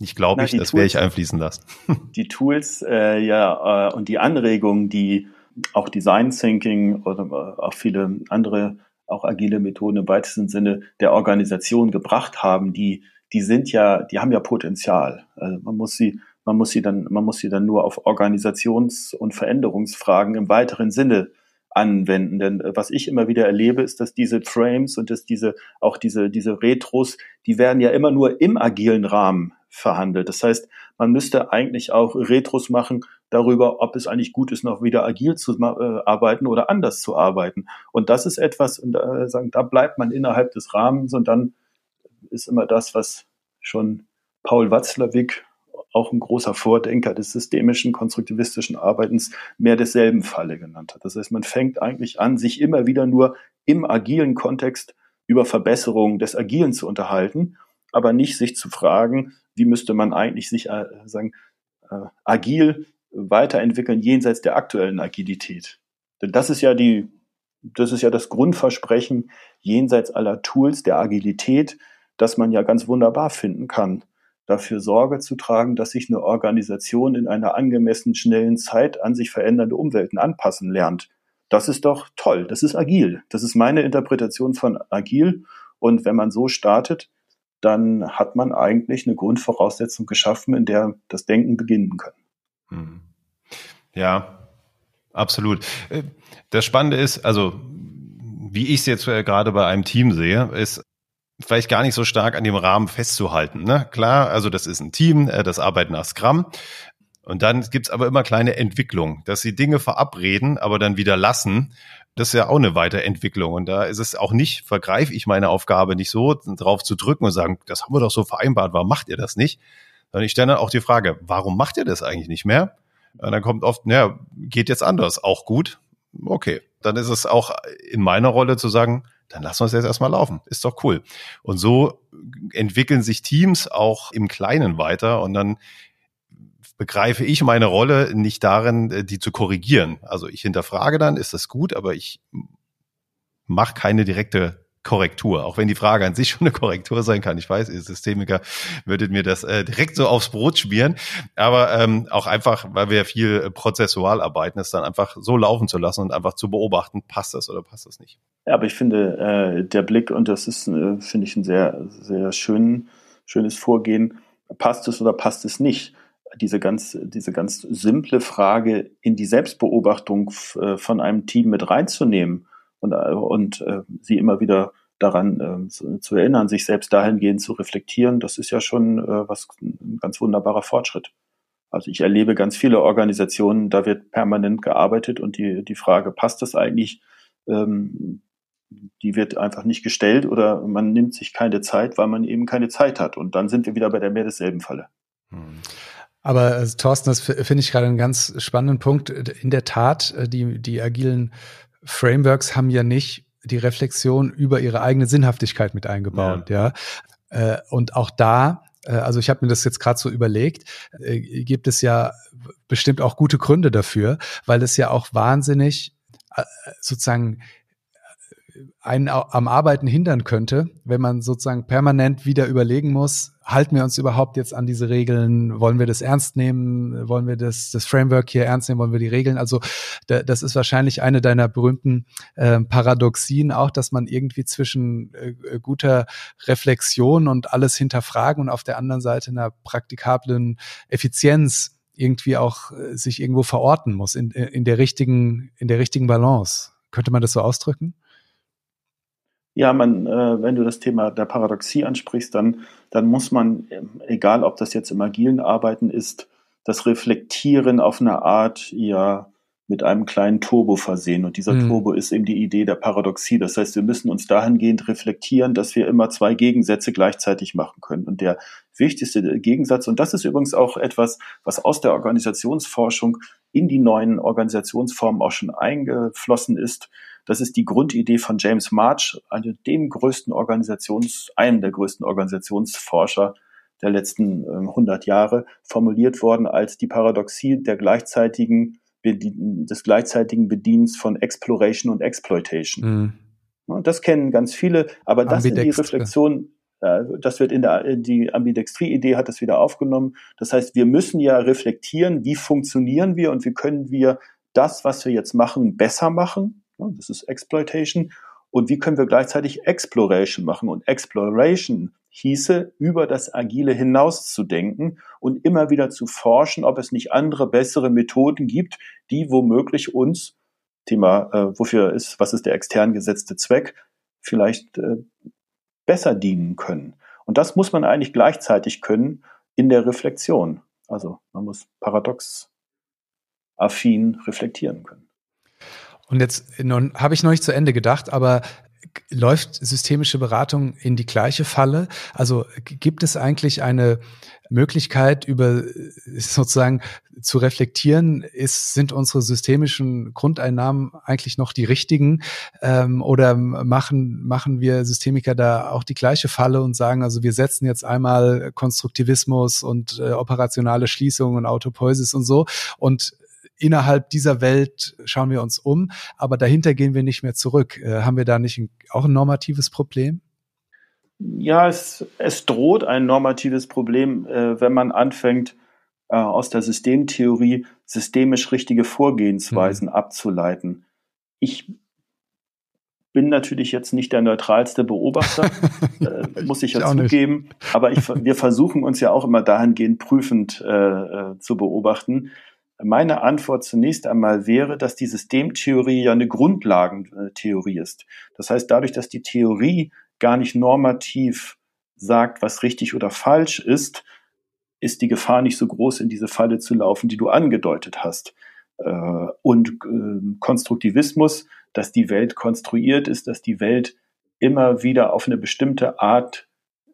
Ich glaube ich, das werde ich einfließen lassen. (laughs) Die Tools äh, ja äh, und die Anregungen, die auch Design Thinking oder auch viele andere, auch agile Methoden im weitesten Sinne der Organisation gebracht haben, die, die sind ja, die haben ja Potenzial. Also man muss sie, man muss sie dann, man muss sie dann nur auf Organisations- und Veränderungsfragen im weiteren Sinne anwenden. Denn äh, was ich immer wieder erlebe, ist, dass diese Frames und dass diese, auch diese, diese Retros, die werden ja immer nur im agilen Rahmen verhandelt. Das heißt, man müsste eigentlich auch Retros machen darüber, ob es eigentlich gut ist, noch wieder agil zu äh, arbeiten oder anders zu arbeiten. Und das ist etwas, und, äh, sagen, da bleibt man innerhalb des Rahmens und dann ist immer das, was schon Paul Watzlawick auch ein großer Vordenker des systemischen, konstruktivistischen Arbeitens, mehr desselben Falle genannt hat. Das heißt, man fängt eigentlich an, sich immer wieder nur im agilen Kontext über Verbesserungen des Agilen zu unterhalten, aber nicht sich zu fragen, wie müsste man eigentlich sich äh, sagen, äh, agil weiterentwickeln jenseits der aktuellen Agilität. Denn das ist ja die, das ist ja das Grundversprechen jenseits aller Tools der Agilität, das man ja ganz wunderbar finden kann dafür Sorge zu tragen, dass sich eine Organisation in einer angemessen schnellen Zeit an sich verändernde Umwelten anpassen lernt. Das ist doch toll. Das ist agil. Das ist meine Interpretation von agil. Und wenn man so startet, dann hat man eigentlich eine Grundvoraussetzung geschaffen, in der das Denken beginnen kann. Hm. Ja, absolut. Äh, das Spannende ist, also wie ich es jetzt äh, gerade bei einem Team sehe, ist, vielleicht gar nicht so stark an dem Rahmen festzuhalten. Ne? Klar, also das ist ein Team, äh, das arbeitet nach Scrum. Und dann gibt's aber immer kleine Entwicklungen, dass sie Dinge verabreden, aber dann wieder lassen. Das ist ja auch eine Weiterentwicklung. Und da ist es auch nicht, vergreife ich meine Aufgabe nicht so, drauf zu drücken und sagen, das haben wir doch so vereinbart, warum macht ihr das nicht? Sondern ich stelle dann auch die Frage, warum macht ihr das eigentlich nicht mehr? Und dann kommt oft, naja, geht jetzt anders, auch gut. Okay, dann ist es auch in meiner Rolle zu sagen, dann lassen wir es jetzt erstmal laufen. Ist doch cool. Und so entwickeln sich Teams auch im Kleinen weiter und dann begreife ich meine Rolle nicht darin, äh, die zu korrigieren. Also ich hinterfrage dann, ist das gut, aber ich mache keine direkte Korrektur, auch wenn die Frage an sich (laughs) schon eine Korrektur sein kann. Ich weiß, ihr Systemiker würdet mir das äh, direkt so aufs Brot schmieren, aber ähm, auch einfach, weil wir viel äh, prozessual arbeiten, es dann einfach so laufen zu lassen und einfach zu beobachten, passt das oder passt das nicht. Ja, aber ich finde, äh, der Blick, und das ist, äh, finde ich, ein sehr, sehr schön, schönes Vorgehen, passt es oder passt es nicht? Diese ganz, diese ganz simple Frage in die Selbstbeobachtung äh, von einem Team mit reinzunehmen und, äh, und äh, sie immer wieder daran äh, zu, zu, erinnern, sich selbst dahingehend zu reflektieren, das ist ja schon äh, was ein ganz wunderbarer Fortschritt. Also ich erlebe ganz viele Organisationen, da wird permanent gearbeitet und die, die Frage, passt das eigentlich, ähm, die wird einfach nicht gestellt oder man nimmt sich keine Zeit, weil man eben keine Zeit hat. Und dann sind wir wieder bei der mehr desselben Falle. Hm. Aber äh, Thorsten, das finde ich gerade einen ganz spannenden Punkt. In der Tat, äh, die, die agilen Frameworks haben ja nicht die Reflexion über ihre eigene Sinnhaftigkeit mit eingebaut, ja. ja. Äh, und auch da, äh, also ich habe mir das jetzt gerade so überlegt, äh, gibt es ja bestimmt auch gute Gründe dafür, weil es ja auch wahnsinnig sozusagen einen am Arbeiten hindern könnte, wenn man sozusagen permanent wieder überlegen muss, halten wir uns überhaupt jetzt an diese Regeln, wollen wir das ernst nehmen, wollen wir das, das Framework hier ernst nehmen, wollen wir die Regeln, also da, das ist wahrscheinlich eine deiner berühmten äh, Paradoxien auch, dass man irgendwie zwischen äh, guter Reflexion und alles hinterfragen und auf der anderen Seite einer praktikablen Effizienz irgendwie auch äh, sich irgendwo verorten muss in, in der richtigen, in der richtigen Balance. Könnte man das so ausdrücken? Ja, man, äh, wenn du das Thema der Paradoxie ansprichst, dann, dann muss man, egal ob das jetzt im agilen Arbeiten ist, das Reflektieren auf eine Art ja mit einem kleinen Turbo versehen. Und dieser mhm. Turbo ist eben die Idee der Paradoxie. Das heißt, wir müssen uns dahingehend reflektieren, dass wir immer zwei Gegensätze gleichzeitig machen können. Und der wichtigste Gegensatz, und das ist übrigens auch etwas, was aus der Organisationsforschung in die neuen Organisationsformen auch schon eingeflossen ist, das ist die Grundidee von James March, einem dem größten Organisations, einem der größten Organisationsforscher der letzten äh, 100 Jahre, formuliert worden als die Paradoxie der gleichzeitigen, des gleichzeitigen Bedienens von Exploration und Exploitation. Mhm. Das kennen ganz viele, aber das ist die Reflexion, das wird in der, die Ambidextrie-Idee hat das wieder aufgenommen. Das heißt, wir müssen ja reflektieren, wie funktionieren wir und wie können wir das, was wir jetzt machen, besser machen. Das ist Exploitation. Und wie können wir gleichzeitig Exploration machen? Und Exploration hieße, über das Agile hinaus zu denken und immer wieder zu forschen, ob es nicht andere, bessere Methoden gibt, die womöglich uns, Thema, äh, wofür ist, was ist der extern gesetzte Zweck, vielleicht äh, besser dienen können. Und das muss man eigentlich gleichzeitig können in der Reflexion. Also man muss paradox affin reflektieren können. Und jetzt habe ich noch nicht zu Ende gedacht, aber läuft systemische Beratung in die gleiche Falle? Also gibt es eigentlich eine Möglichkeit, über sozusagen zu reflektieren, ist, sind unsere systemischen Grundeinnahmen eigentlich noch die richtigen? Ähm, oder machen, machen wir Systemiker da auch die gleiche Falle und sagen, also wir setzen jetzt einmal Konstruktivismus und äh, operationale Schließung und Autopoiesis und so und innerhalb dieser Welt schauen wir uns um, aber dahinter gehen wir nicht mehr zurück. Äh, haben wir da nicht ein, auch ein normatives Problem? Ja, es, es droht ein normatives Problem, äh, wenn man anfängt, äh, aus der Systemtheorie systemisch richtige Vorgehensweisen mhm. abzuleiten. Ich bin natürlich jetzt nicht der neutralste Beobachter, (laughs) äh, muss ich ja zugeben, aber ich, wir versuchen uns ja auch immer dahingehend prüfend äh, äh, zu beobachten. Meine Antwort zunächst einmal wäre, dass die Systemtheorie ja eine Grundlagentheorie ist. Das heißt, dadurch, dass die Theorie gar nicht normativ sagt, was richtig oder falsch ist, ist die Gefahr nicht so groß, in diese Falle zu laufen, die du angedeutet hast. Äh, und ähm, Konstruktivismus, dass die Welt konstruiert ist, dass die Welt immer wieder auf eine bestimmte Art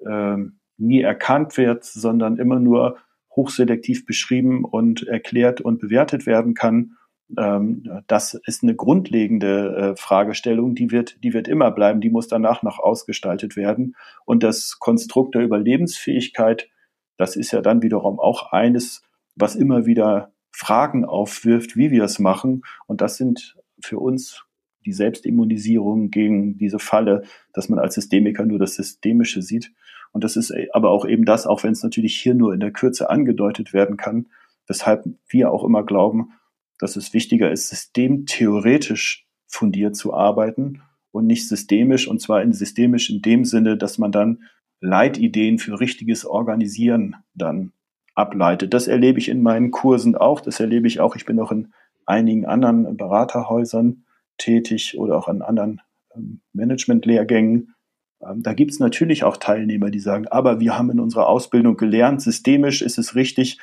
ähm, nie erkannt wird, sondern immer nur hochselektiv beschrieben und erklärt und bewertet werden kann. Ähm, das ist eine grundlegende äh, Fragestellung, die wird, die wird immer bleiben, die muss danach noch ausgestaltet werden. Und das Konstrukt der Überlebensfähigkeit, das ist ja dann wiederum auch eines, was immer wieder Fragen aufwirft, wie wir es machen. Und das sind für uns die Selbstimmunisierung gegen diese Falle, dass man als Systemiker nur das Systemische sieht. Und das ist aber auch eben das, auch wenn es natürlich hier nur in der Kürze angedeutet werden kann, weshalb wir auch immer glauben, dass es wichtiger ist, systemtheoretisch fundiert zu arbeiten und nicht systemisch, und zwar in systemisch in dem Sinne, dass man dann Leitideen für richtiges Organisieren dann ableitet. Das erlebe ich in meinen Kursen auch, das erlebe ich auch, ich bin auch in einigen anderen Beraterhäusern tätig oder auch an anderen ähm, Managementlehrgängen. Ähm, da gibt es natürlich auch Teilnehmer, die sagen, aber wir haben in unserer Ausbildung gelernt, systemisch ist es richtig,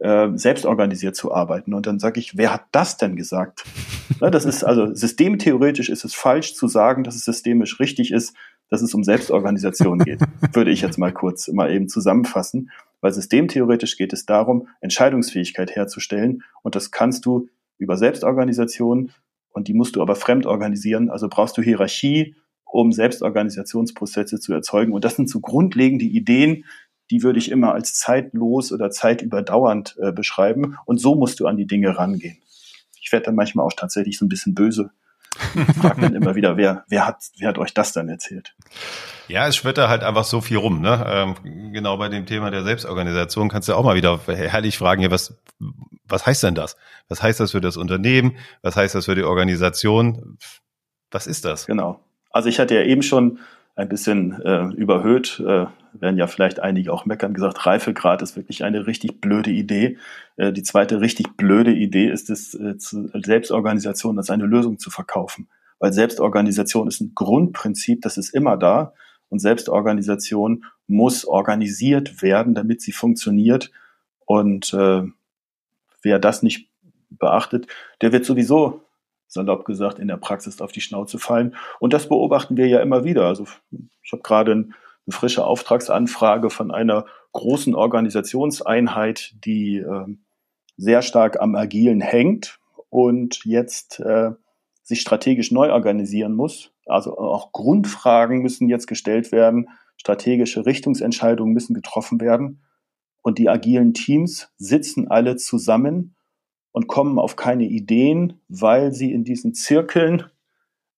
äh, selbstorganisiert zu arbeiten. Und dann sage ich, wer hat das denn gesagt? (laughs) Ne, das ist also systemtheoretisch ist es falsch zu sagen, dass es systemisch richtig ist, dass es um Selbstorganisation geht. (laughs) Würde ich jetzt mal kurz mal eben zusammenfassen. Weil systemtheoretisch geht es darum, Entscheidungsfähigkeit herzustellen. Und das kannst du über Selbstorganisation und die musst du aber fremd organisieren. Also brauchst du Hierarchie, um Selbstorganisationsprozesse zu erzeugen. Und das sind so grundlegende Ideen, die würde ich immer als zeitlos oder zeitüberdauernd äh, beschreiben. Und so musst du an die Dinge rangehen. Ich werde dann manchmal auch tatsächlich so ein bisschen böse. Frag dann immer wieder, wer, wer hat, wer hat euch das dann erzählt? Ja, es schwirrt da halt einfach so viel rum, ne? Ähm, genau bei dem Thema der Selbstorganisation kannst du auch mal wieder herrlich fragen, was, was heißt denn das? Was heißt das für das Unternehmen? Was heißt das für die Organisation? Was ist das? Genau. Also ich hatte ja eben schon ein bisschen äh, überhöht, äh, werden ja vielleicht einige auch meckern, gesagt, Reifegrad ist wirklich eine richtig blöde Idee. Äh, die zweite richtig blöde Idee ist es, äh, zu, Selbstorganisation als eine Lösung zu verkaufen. Weil Selbstorganisation ist ein Grundprinzip, das ist immer da. Und Selbstorganisation muss organisiert werden, damit sie funktioniert. Und äh, wer das nicht beachtet, der wird sowieso salopp gesagt, in der Praxis auf die Schnauze fallen. Und das beobachten wir ja immer wieder. Also ich habe gerade eine frische Auftragsanfrage von einer großen Organisationseinheit, die äh, sehr stark am Agilen hängt und jetzt äh, sich strategisch neu organisieren muss. Also auch Grundfragen müssen jetzt gestellt werden, strategische Richtungsentscheidungen müssen getroffen werden. Und die agilen Teams sitzen alle zusammen und kommen auf keine Ideen, weil sie in diesen Zirkeln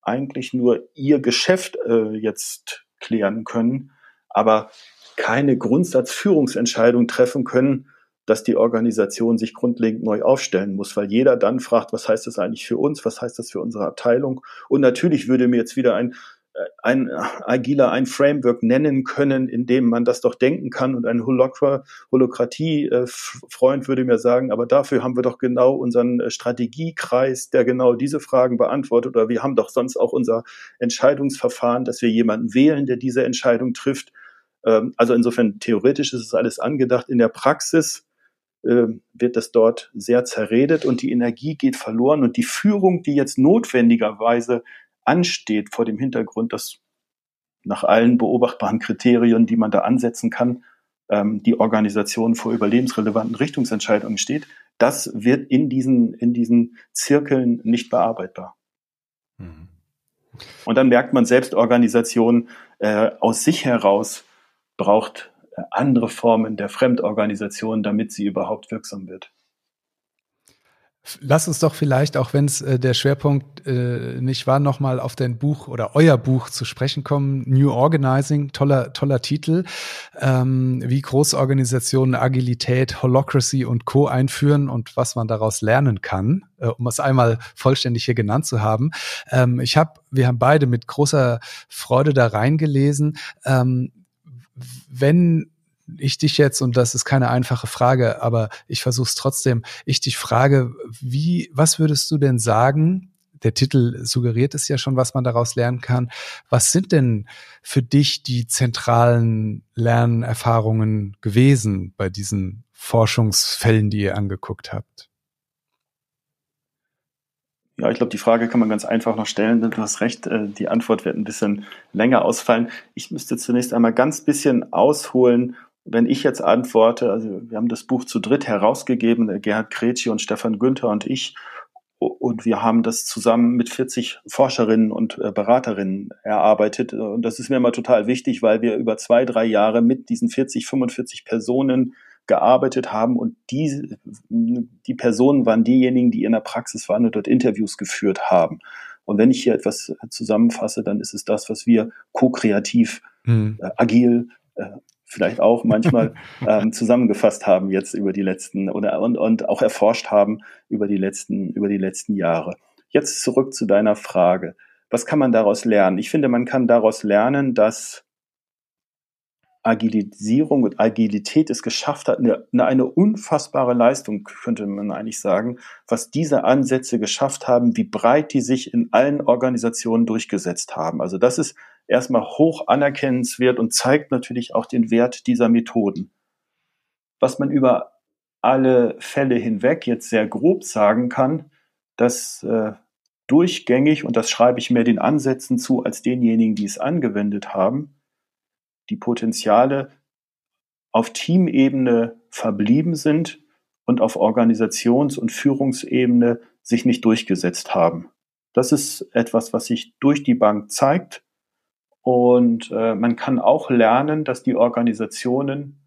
eigentlich nur ihr Geschäft äh, jetzt klären können, aber keine Grundsatzführungsentscheidung treffen können, dass die Organisation sich grundlegend neu aufstellen muss, weil jeder dann fragt, was heißt das eigentlich für uns, was heißt das für unsere Abteilung? Und natürlich würde mir jetzt wieder ein ein agiler, ein Framework nennen können, in dem man das doch denken kann. Und ein Holokratie-Freund würde mir sagen, aber dafür haben wir doch genau unseren äh, Strategiekreis, der genau diese Fragen beantwortet. Oder wir haben doch sonst auch unser Entscheidungsverfahren, dass wir jemanden wählen, der diese Entscheidung trifft. Ähm, also insofern theoretisch ist es alles angedacht. In der Praxis ähm, wird das dort sehr zerredet und die Energie geht verloren und die Führung, die jetzt notwendigerweise ansteht vor dem Hintergrund, dass nach allen beobachtbaren Kriterien, die man da ansetzen kann, ähm, die Organisation vor überlebensrelevanten Richtungsentscheidungen steht, das wird in diesen, in diesen Zirkeln nicht bearbeitbar. Mhm. Und dann merkt man, Selbstorganisation äh, aus sich heraus braucht äh, andere Formen der Fremdorganisation, damit sie überhaupt wirksam wird. Lass uns doch vielleicht, auch wenn es äh, der Schwerpunkt äh, nicht war, nochmal auf dein Buch oder euer Buch zu sprechen kommen. New Organizing, toller, toller Titel. Ähm, wie Großorganisationen Agilität, Holocracy und Co. einführen und was man daraus lernen kann, äh, um es einmal vollständig hier genannt zu haben. Ähm, ich habe, wir haben beide mit großer Freude da reingelesen. Ähm, wenn ich dich jetzt, und das ist keine einfache Frage, aber ich versuche es trotzdem, ich dich frage, wie, was würdest du denn sagen? Der Titel suggeriert es ja schon, was man daraus lernen kann. Was sind denn für dich die zentralen Lernerfahrungen gewesen bei diesen Forschungsfällen, die ihr angeguckt habt? Ja, ich glaube, die Frage kann man ganz einfach noch stellen. Du hast recht, äh, die Antwort wird ein bisschen länger ausfallen. Ich müsste zunächst einmal ganz bisschen ausholen, wenn ich jetzt antworte, also wir haben das Buch zu dritt herausgegeben, Gerhard Kretschi und Stefan Günther und ich, und wir haben das zusammen mit 40 Forscherinnen und äh, Beraterinnen erarbeitet. Und das ist mir immer total wichtig, weil wir über zwei, drei Jahre mit diesen 40, 45 Personen gearbeitet haben und die, die Personen waren diejenigen, die in der Praxis waren und dort Interviews geführt haben. Und wenn ich hier etwas zusammenfasse, dann ist es das, was wir ko-kreativ, mhm. äh, agil, äh, vielleicht auch manchmal (laughs) ähm, zusammengefasst haben jetzt über die letzten oder und, und auch erforscht haben über die letzten über die letzten Jahre. Jetzt zurück zu deiner Frage. Was kann man daraus lernen? Ich finde, man kann daraus lernen, dass Agilisierung und Agilität es geschafft hat, eine, eine unfassbare Leistung, könnte man eigentlich sagen, was diese Ansätze geschafft haben, wie breit die sich in allen Organisationen durchgesetzt haben. Also das ist erstmal hoch anerkennenswert und zeigt natürlich auch den Wert dieser Methoden. Was man über alle Fälle hinweg jetzt sehr grob sagen kann, dass äh, durchgängig, und das schreibe ich mehr den Ansätzen zu als denjenigen, die es angewendet haben, die Potenziale auf Teamebene verblieben sind und auf Organisations- und Führungsebene sich nicht durchgesetzt haben. Das ist etwas, was sich durch die Bank zeigt und äh, man kann auch lernen, dass die Organisationen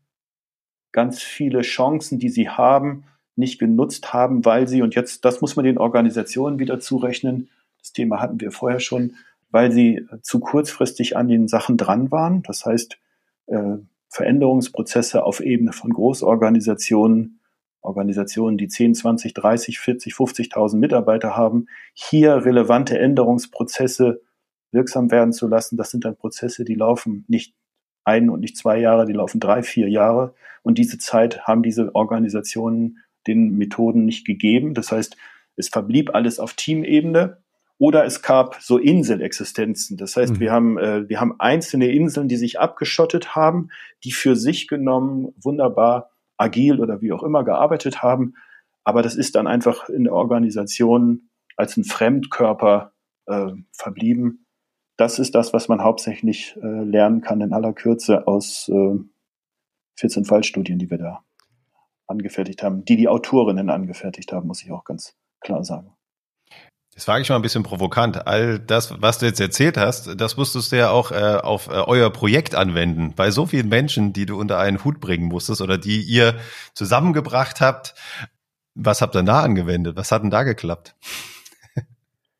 ganz viele Chancen, die sie haben, nicht genutzt haben, weil sie, und jetzt, das muss man den Organisationen wieder zurechnen, das Thema hatten wir vorher schon, weil sie zu kurzfristig an den Sachen dran waren. Das heißt, äh, Veränderungsprozesse auf Ebene von Großorganisationen, Organisationen, die 10, 20, 30, 40, 50.000 Mitarbeiter haben, hier relevante Änderungsprozesse wirksam werden zu lassen. Das sind dann Prozesse, die laufen nicht ein und nicht zwei Jahre, die laufen drei, vier Jahre. Und diese Zeit haben diese Organisationen den Methoden nicht gegeben. Das heißt, es verblieb alles auf Teamebene oder es gab so Inselexistenzen. Das heißt, mhm. wir haben, äh, wir haben einzelne Inseln, die sich abgeschottet haben, die für sich genommen wunderbar agil oder wie auch immer gearbeitet haben. Aber das ist dann einfach in der Organisation als ein Fremdkörper äh, verblieben das ist das, was man hauptsächlich äh, lernen kann in aller Kürze aus äh, 14 Fallstudien, die wir da angefertigt haben, die die Autorinnen angefertigt haben, muss ich auch ganz klar sagen. Das frage ich mal ein bisschen provokant. All das, was du jetzt erzählt hast, das musstest du ja auch äh, auf äh, euer Projekt anwenden. Bei so vielen Menschen, die du unter einen Hut bringen musstest oder die ihr zusammengebracht habt. Was habt ihr da angewendet? Was hat denn da geklappt?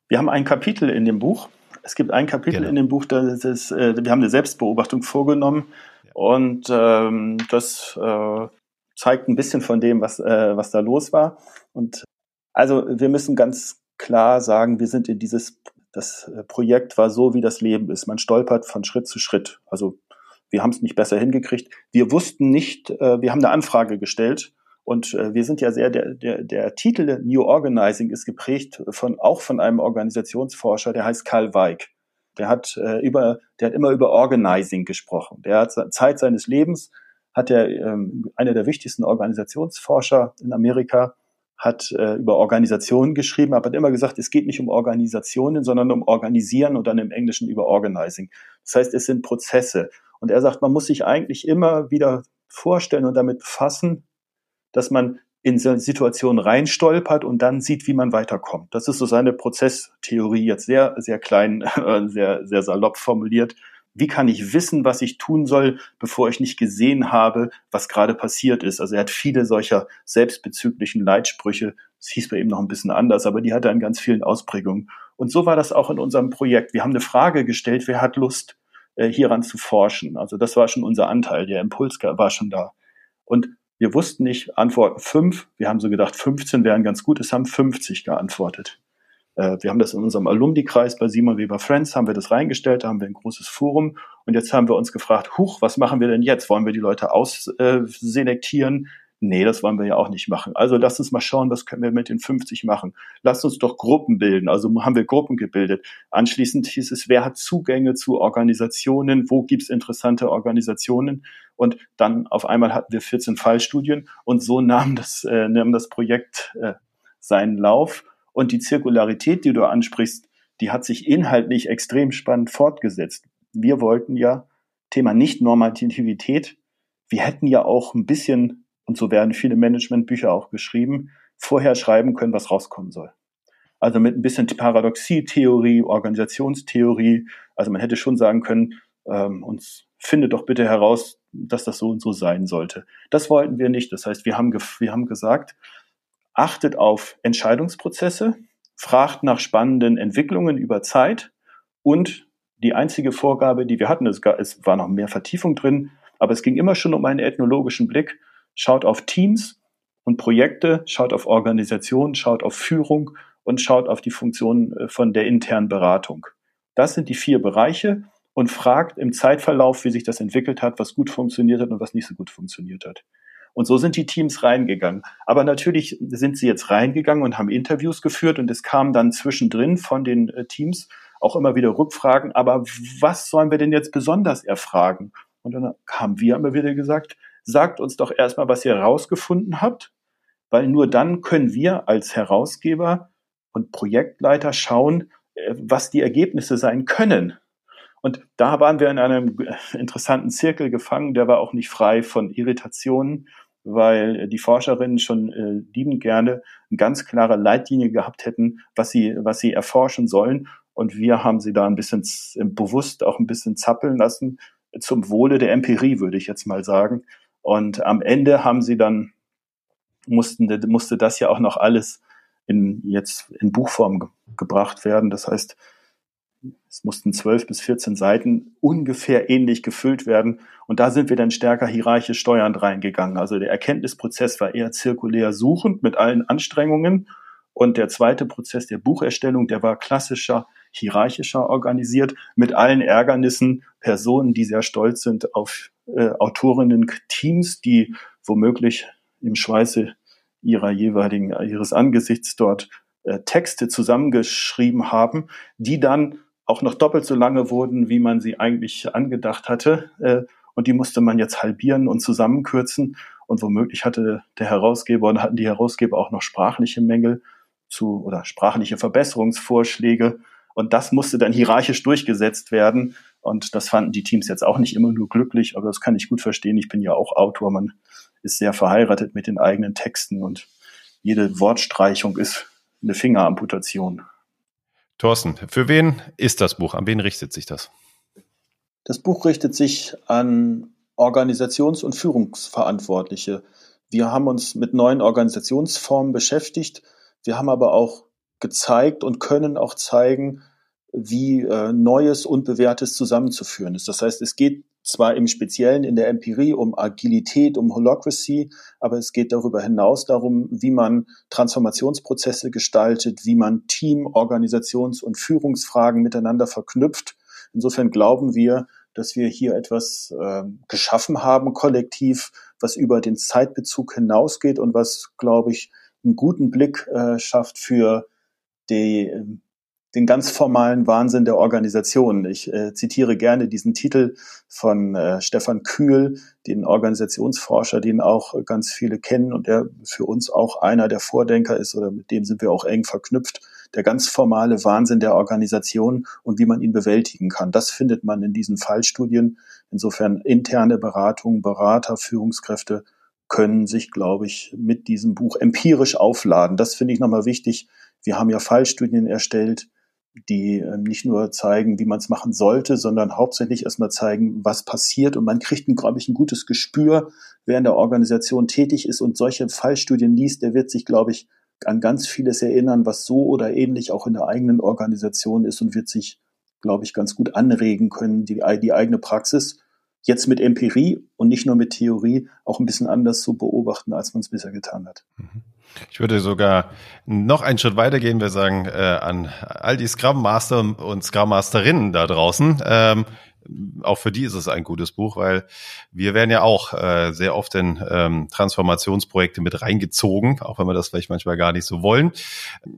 Wir haben ein Kapitel in dem Buch, es gibt ein Kapitel genau. in dem Buch, das ist, äh, wir haben eine Selbstbeobachtung vorgenommen ja. und ähm, das äh, zeigt ein bisschen von dem, was, äh, was da los war. Und also wir müssen ganz klar sagen, wir sind in dieses, das Projekt war so, wie das Leben ist. Man stolpert von Schritt zu Schritt. Also wir haben es nicht besser hingekriegt. Wir wussten nicht, äh, wir haben eine Anfrage gestellt und äh, wir sind ja sehr, der, der, der Titel New Organizing ist geprägt von, auch von einem Organisationsforscher, der heißt Karl Weig. Der hat äh, über, der hat immer über Organizing gesprochen. Der hat Zeit seines Lebens hat er ähm, einer der wichtigsten Organisationsforscher in Amerika hat äh, über Organisationen geschrieben, aber hat immer gesagt, es geht nicht um Organisationen, sondern um Organisieren und dann im Englischen über Organizing. Das heißt, es sind Prozesse. Und er sagt, man muss sich eigentlich immer wieder vorstellen und damit befassen, dass man in Situationen reinstolpert und dann sieht, wie man weiterkommt. Das ist so seine Prozesstheorie, jetzt sehr, sehr klein, (laughs) sehr, sehr salopp formuliert. Wie kann ich wissen, was ich tun soll, bevor ich nicht gesehen habe, was gerade passiert ist? Also er hat viele solcher selbstbezüglichen Leitsprüche. Das hieß bei ihm noch ein bisschen anders, aber die hat er in ganz vielen Ausprägungen. Und so war das auch in unserem Projekt. Wir haben eine Frage gestellt, wer hat Lust, äh, hieran zu forschen? Also das war schon unser Anteil. Der Impuls war schon da. Und wir wussten nicht, Antworten fünf. Wir haben so gedacht, 15 wären ganz gut. Es haben 50 geantwortet. Äh, wir haben das in unserem Alumni-Kreis bei Simon Weber Friends, haben wir das reingestellt, da haben wir ein großes Forum. Und jetzt haben wir uns gefragt, huch, was machen wir denn jetzt? Wollen wir die Leute ausselektieren? Nee, das wollen wir ja auch nicht machen. Also lasst uns mal schauen, was können wir mit den 50 machen. Lasst uns doch Gruppen bilden. Also haben wir Gruppen gebildet. Anschließend hieß es, wer hat Zugänge zu Organisationen? Wo gibt's interessante Organisationen? Und dann auf einmal hatten wir 14 Fallstudien und so nahm das, äh, nahm das Projekt äh, seinen Lauf. Und die Zirkularität, die du ansprichst, die hat sich inhaltlich extrem spannend fortgesetzt. Wir wollten ja Thema Nicht-Normativität. Wir hätten ja auch ein bisschen und so werden viele Managementbücher auch geschrieben, vorher schreiben können, was rauskommen soll. Also mit ein bisschen Paradoxie-Theorie, Organisationstheorie. Also man hätte schon sagen können, ähm, uns findet doch bitte heraus, dass das so und so sein sollte. Das wollten wir nicht. Das heißt, wir haben, wir haben gesagt, achtet auf Entscheidungsprozesse, fragt nach spannenden Entwicklungen über Zeit und die einzige Vorgabe, die wir hatten, es war noch mehr Vertiefung drin, aber es ging immer schon um einen ethnologischen Blick schaut auf Teams und Projekte, schaut auf Organisation, schaut auf Führung und schaut auf die Funktion äh, von der internen Beratung. Das sind die vier Bereiche und fragt im Zeitverlauf, wie sich das entwickelt hat, was gut funktioniert hat und was nicht so gut funktioniert hat. Und so sind die Teams reingegangen. Aber natürlich sind sie jetzt reingegangen und haben Interviews geführt und es kam dann zwischendrin von den äh, Teams auch immer wieder Rückfragen. Aber was sollen wir denn jetzt besonders erfragen? Und dann haben wir immer wieder gesagt, sagt uns doch erstmal, was ihr herausgefunden habt, weil nur dann können wir als Herausgeber und Projektleiter schauen, äh, was die Ergebnisse sein können. Und da waren wir in einem interessanten Zirkel gefangen, der war auch nicht frei von Irritationen, weil die Forscherinnen schon äh, liebend gerne eine ganz klare Leitlinie gehabt hätten, was sie, was sie erforschen sollen. Und wir haben sie da ein bisschen bewusst auch ein bisschen zappeln lassen, zum Wohle der Empirie, würde ich jetzt mal sagen. Und am Ende haben sie dann, mussten, musste das ja auch noch alles in, jetzt in Buchform ge gebracht werden. Das heißt, es mussten zwölf bis 14 Seiten ungefähr ähnlich gefüllt werden. Und da sind wir dann stärker hierarchisch steuernd reingegangen. Also der Erkenntnisprozess war eher zirkulär suchend mit allen Anstrengungen. Und der zweite Prozess der Bucherstellung, der war klassischer, hierarchischer organisiert mit allen Ärgernissen, Personen, die sehr stolz sind auf äh, Autorinnen-Teams, die womöglich im Schweiße ihrer jeweiligen, ihres Angesichts dort äh, Texte zusammengeschrieben haben, die dann auch noch doppelt so lange wurden, wie man sie eigentlich angedacht hatte. Äh, und die musste man jetzt halbieren und zusammenkürzen. Und womöglich hatte der Herausgeber und hatten die Herausgeber auch noch sprachliche Mängel zu oder sprachliche Verbesserungsvorschläge. Und das musste dann hierarchisch durchgesetzt werden. Und das fanden die Teams jetzt auch nicht immer nur glücklich, aber das kann ich gut verstehen. Ich bin ja auch Autor. Man ist sehr verheiratet mit den eigenen Texten und jede Wortstreichung ist eine Fingeramputation. Thorsten, für wen ist das Buch? An wen richtet sich das? Das Buch richtet sich an Organisations- und Führungsverantwortliche. Wir haben uns mit neuen Organisationsformen beschäftigt. Wir haben aber auch gezeigt und können auch zeigen, wie äh, Neues und Bewährtes zusammenzuführen ist. Das heißt, es geht zwar im Speziellen in der Empirie um Agilität, um Holocracy, aber es geht darüber hinaus darum, wie man Transformationsprozesse gestaltet, wie man Team-, Organisations- und Führungsfragen miteinander verknüpft. Insofern glauben wir, dass wir hier etwas äh, geschaffen haben, kollektiv, was über den Zeitbezug hinausgeht und was, glaube ich, einen guten Blick äh, schafft für die, ähm, den ganz formalen Wahnsinn der Organisation. Ich äh, zitiere gerne diesen Titel von äh, Stefan Kühl, den Organisationsforscher, den auch ganz viele kennen und der für uns auch einer der Vordenker ist oder mit dem sind wir auch eng verknüpft. Der ganz formale Wahnsinn der Organisation und wie man ihn bewältigen kann. Das findet man in diesen Fallstudien. Insofern interne Beratung, Berater, Führungskräfte können sich, glaube ich, mit diesem Buch empirisch aufladen. Das finde ich nochmal wichtig. Wir haben ja Fallstudien erstellt, die ähm, nicht nur zeigen, wie man es machen sollte, sondern hauptsächlich erstmal zeigen, was passiert. Und man kriegt, glaube ich, ein gutes Gespür, wer in der Organisation tätig ist und solche Fallstudien liest, der wird sich, glaube ich, an ganz vieles erinnern, was so oder ähnlich auch in der eigenen Organisation ist und wird sich, glaube ich, ganz gut anregen können, die, die eigene Praxis jetzt mit Empirie und nicht nur mit Theorie auch ein bisschen anders zu beobachten, als man es bisher getan hat. Mhm. Ich würde sogar noch einen Schritt weiter gehen. Wir sagen äh, an all die Scrum Master und Scrum Masterinnen da draußen, ähm, auch für die ist es ein gutes Buch, weil wir werden ja auch äh, sehr oft in ähm, Transformationsprojekte mit reingezogen, auch wenn wir das vielleicht manchmal gar nicht so wollen.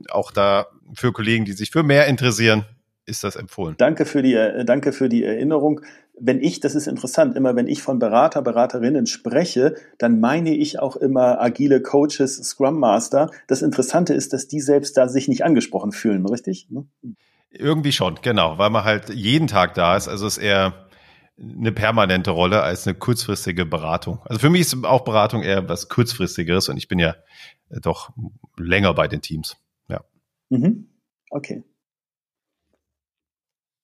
Auch da für Kollegen, die sich für mehr interessieren, ist das empfohlen. Danke für die, äh, danke für die Erinnerung. Wenn ich, das ist interessant, immer wenn ich von Berater, Beraterinnen spreche, dann meine ich auch immer agile Coaches, Scrum Master. Das Interessante ist, dass die selbst da sich nicht angesprochen fühlen, richtig? Ne? Irgendwie schon, genau, weil man halt jeden Tag da ist. Also ist eher eine permanente Rolle als eine kurzfristige Beratung. Also für mich ist auch Beratung eher was kurzfristigeres und ich bin ja doch länger bei den Teams. Ja. Mhm. Okay.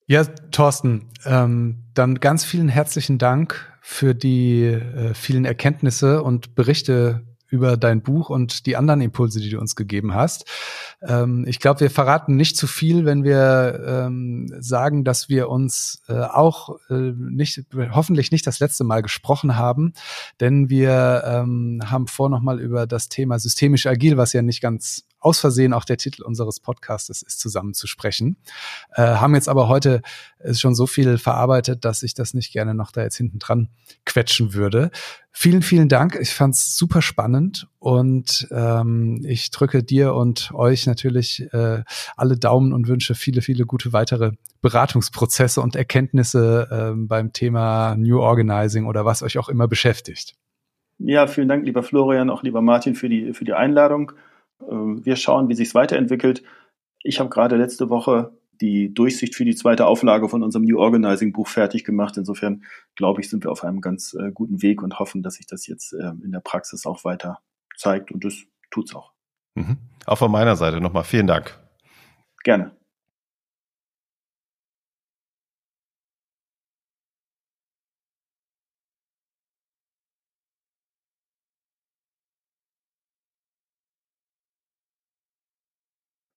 Ja, Thorsten, ähm, dann ganz vielen herzlichen Dank für die äh, vielen Erkenntnisse und Berichte über dein Buch und die anderen Impulse, die du uns gegeben hast. Ähm, ich glaube, wir verraten nicht zu viel, wenn wir ähm, sagen, dass wir uns äh, auch äh, nicht, hoffentlich nicht das letzte Mal gesprochen haben, denn wir ähm, haben vor, nochmal über das Thema systemisch agil, was ja nicht ganz aus Versehen auch der Titel unseres Podcastes ist, zusammen zu sprechen. Äh, haben jetzt aber heute äh, schon so viel verarbeitet, dass ich das nicht gerne noch da jetzt hinten dran quetschen würde. Vielen, vielen Dank. Ich fand's super spannend und ähm, ich drücke dir und euch natürlich äh, alle Daumen und wünsche viele, viele gute weitere Beratungsprozesse und Erkenntnisse äh, beim Thema New Organizing oder was euch auch immer beschäftigt. Ja, vielen Dank, lieber Florian, auch lieber Martin, für die, für die Einladung. Ähm, wir schauen, wie sich weiterentwickelt. Ich habe gerade letzte Woche die Durchsicht für die zweite Auflage von unserem New Organizing Buch fertig gemacht. Insofern glaube ich, sind wir auf einem ganz äh, guten Weg und hoffen, dass sich das jetzt äh, in der Praxis auch weiter zeigt und das tut's auch. Mhm. Auch von meiner Seite nochmal vielen Dank. Gerne.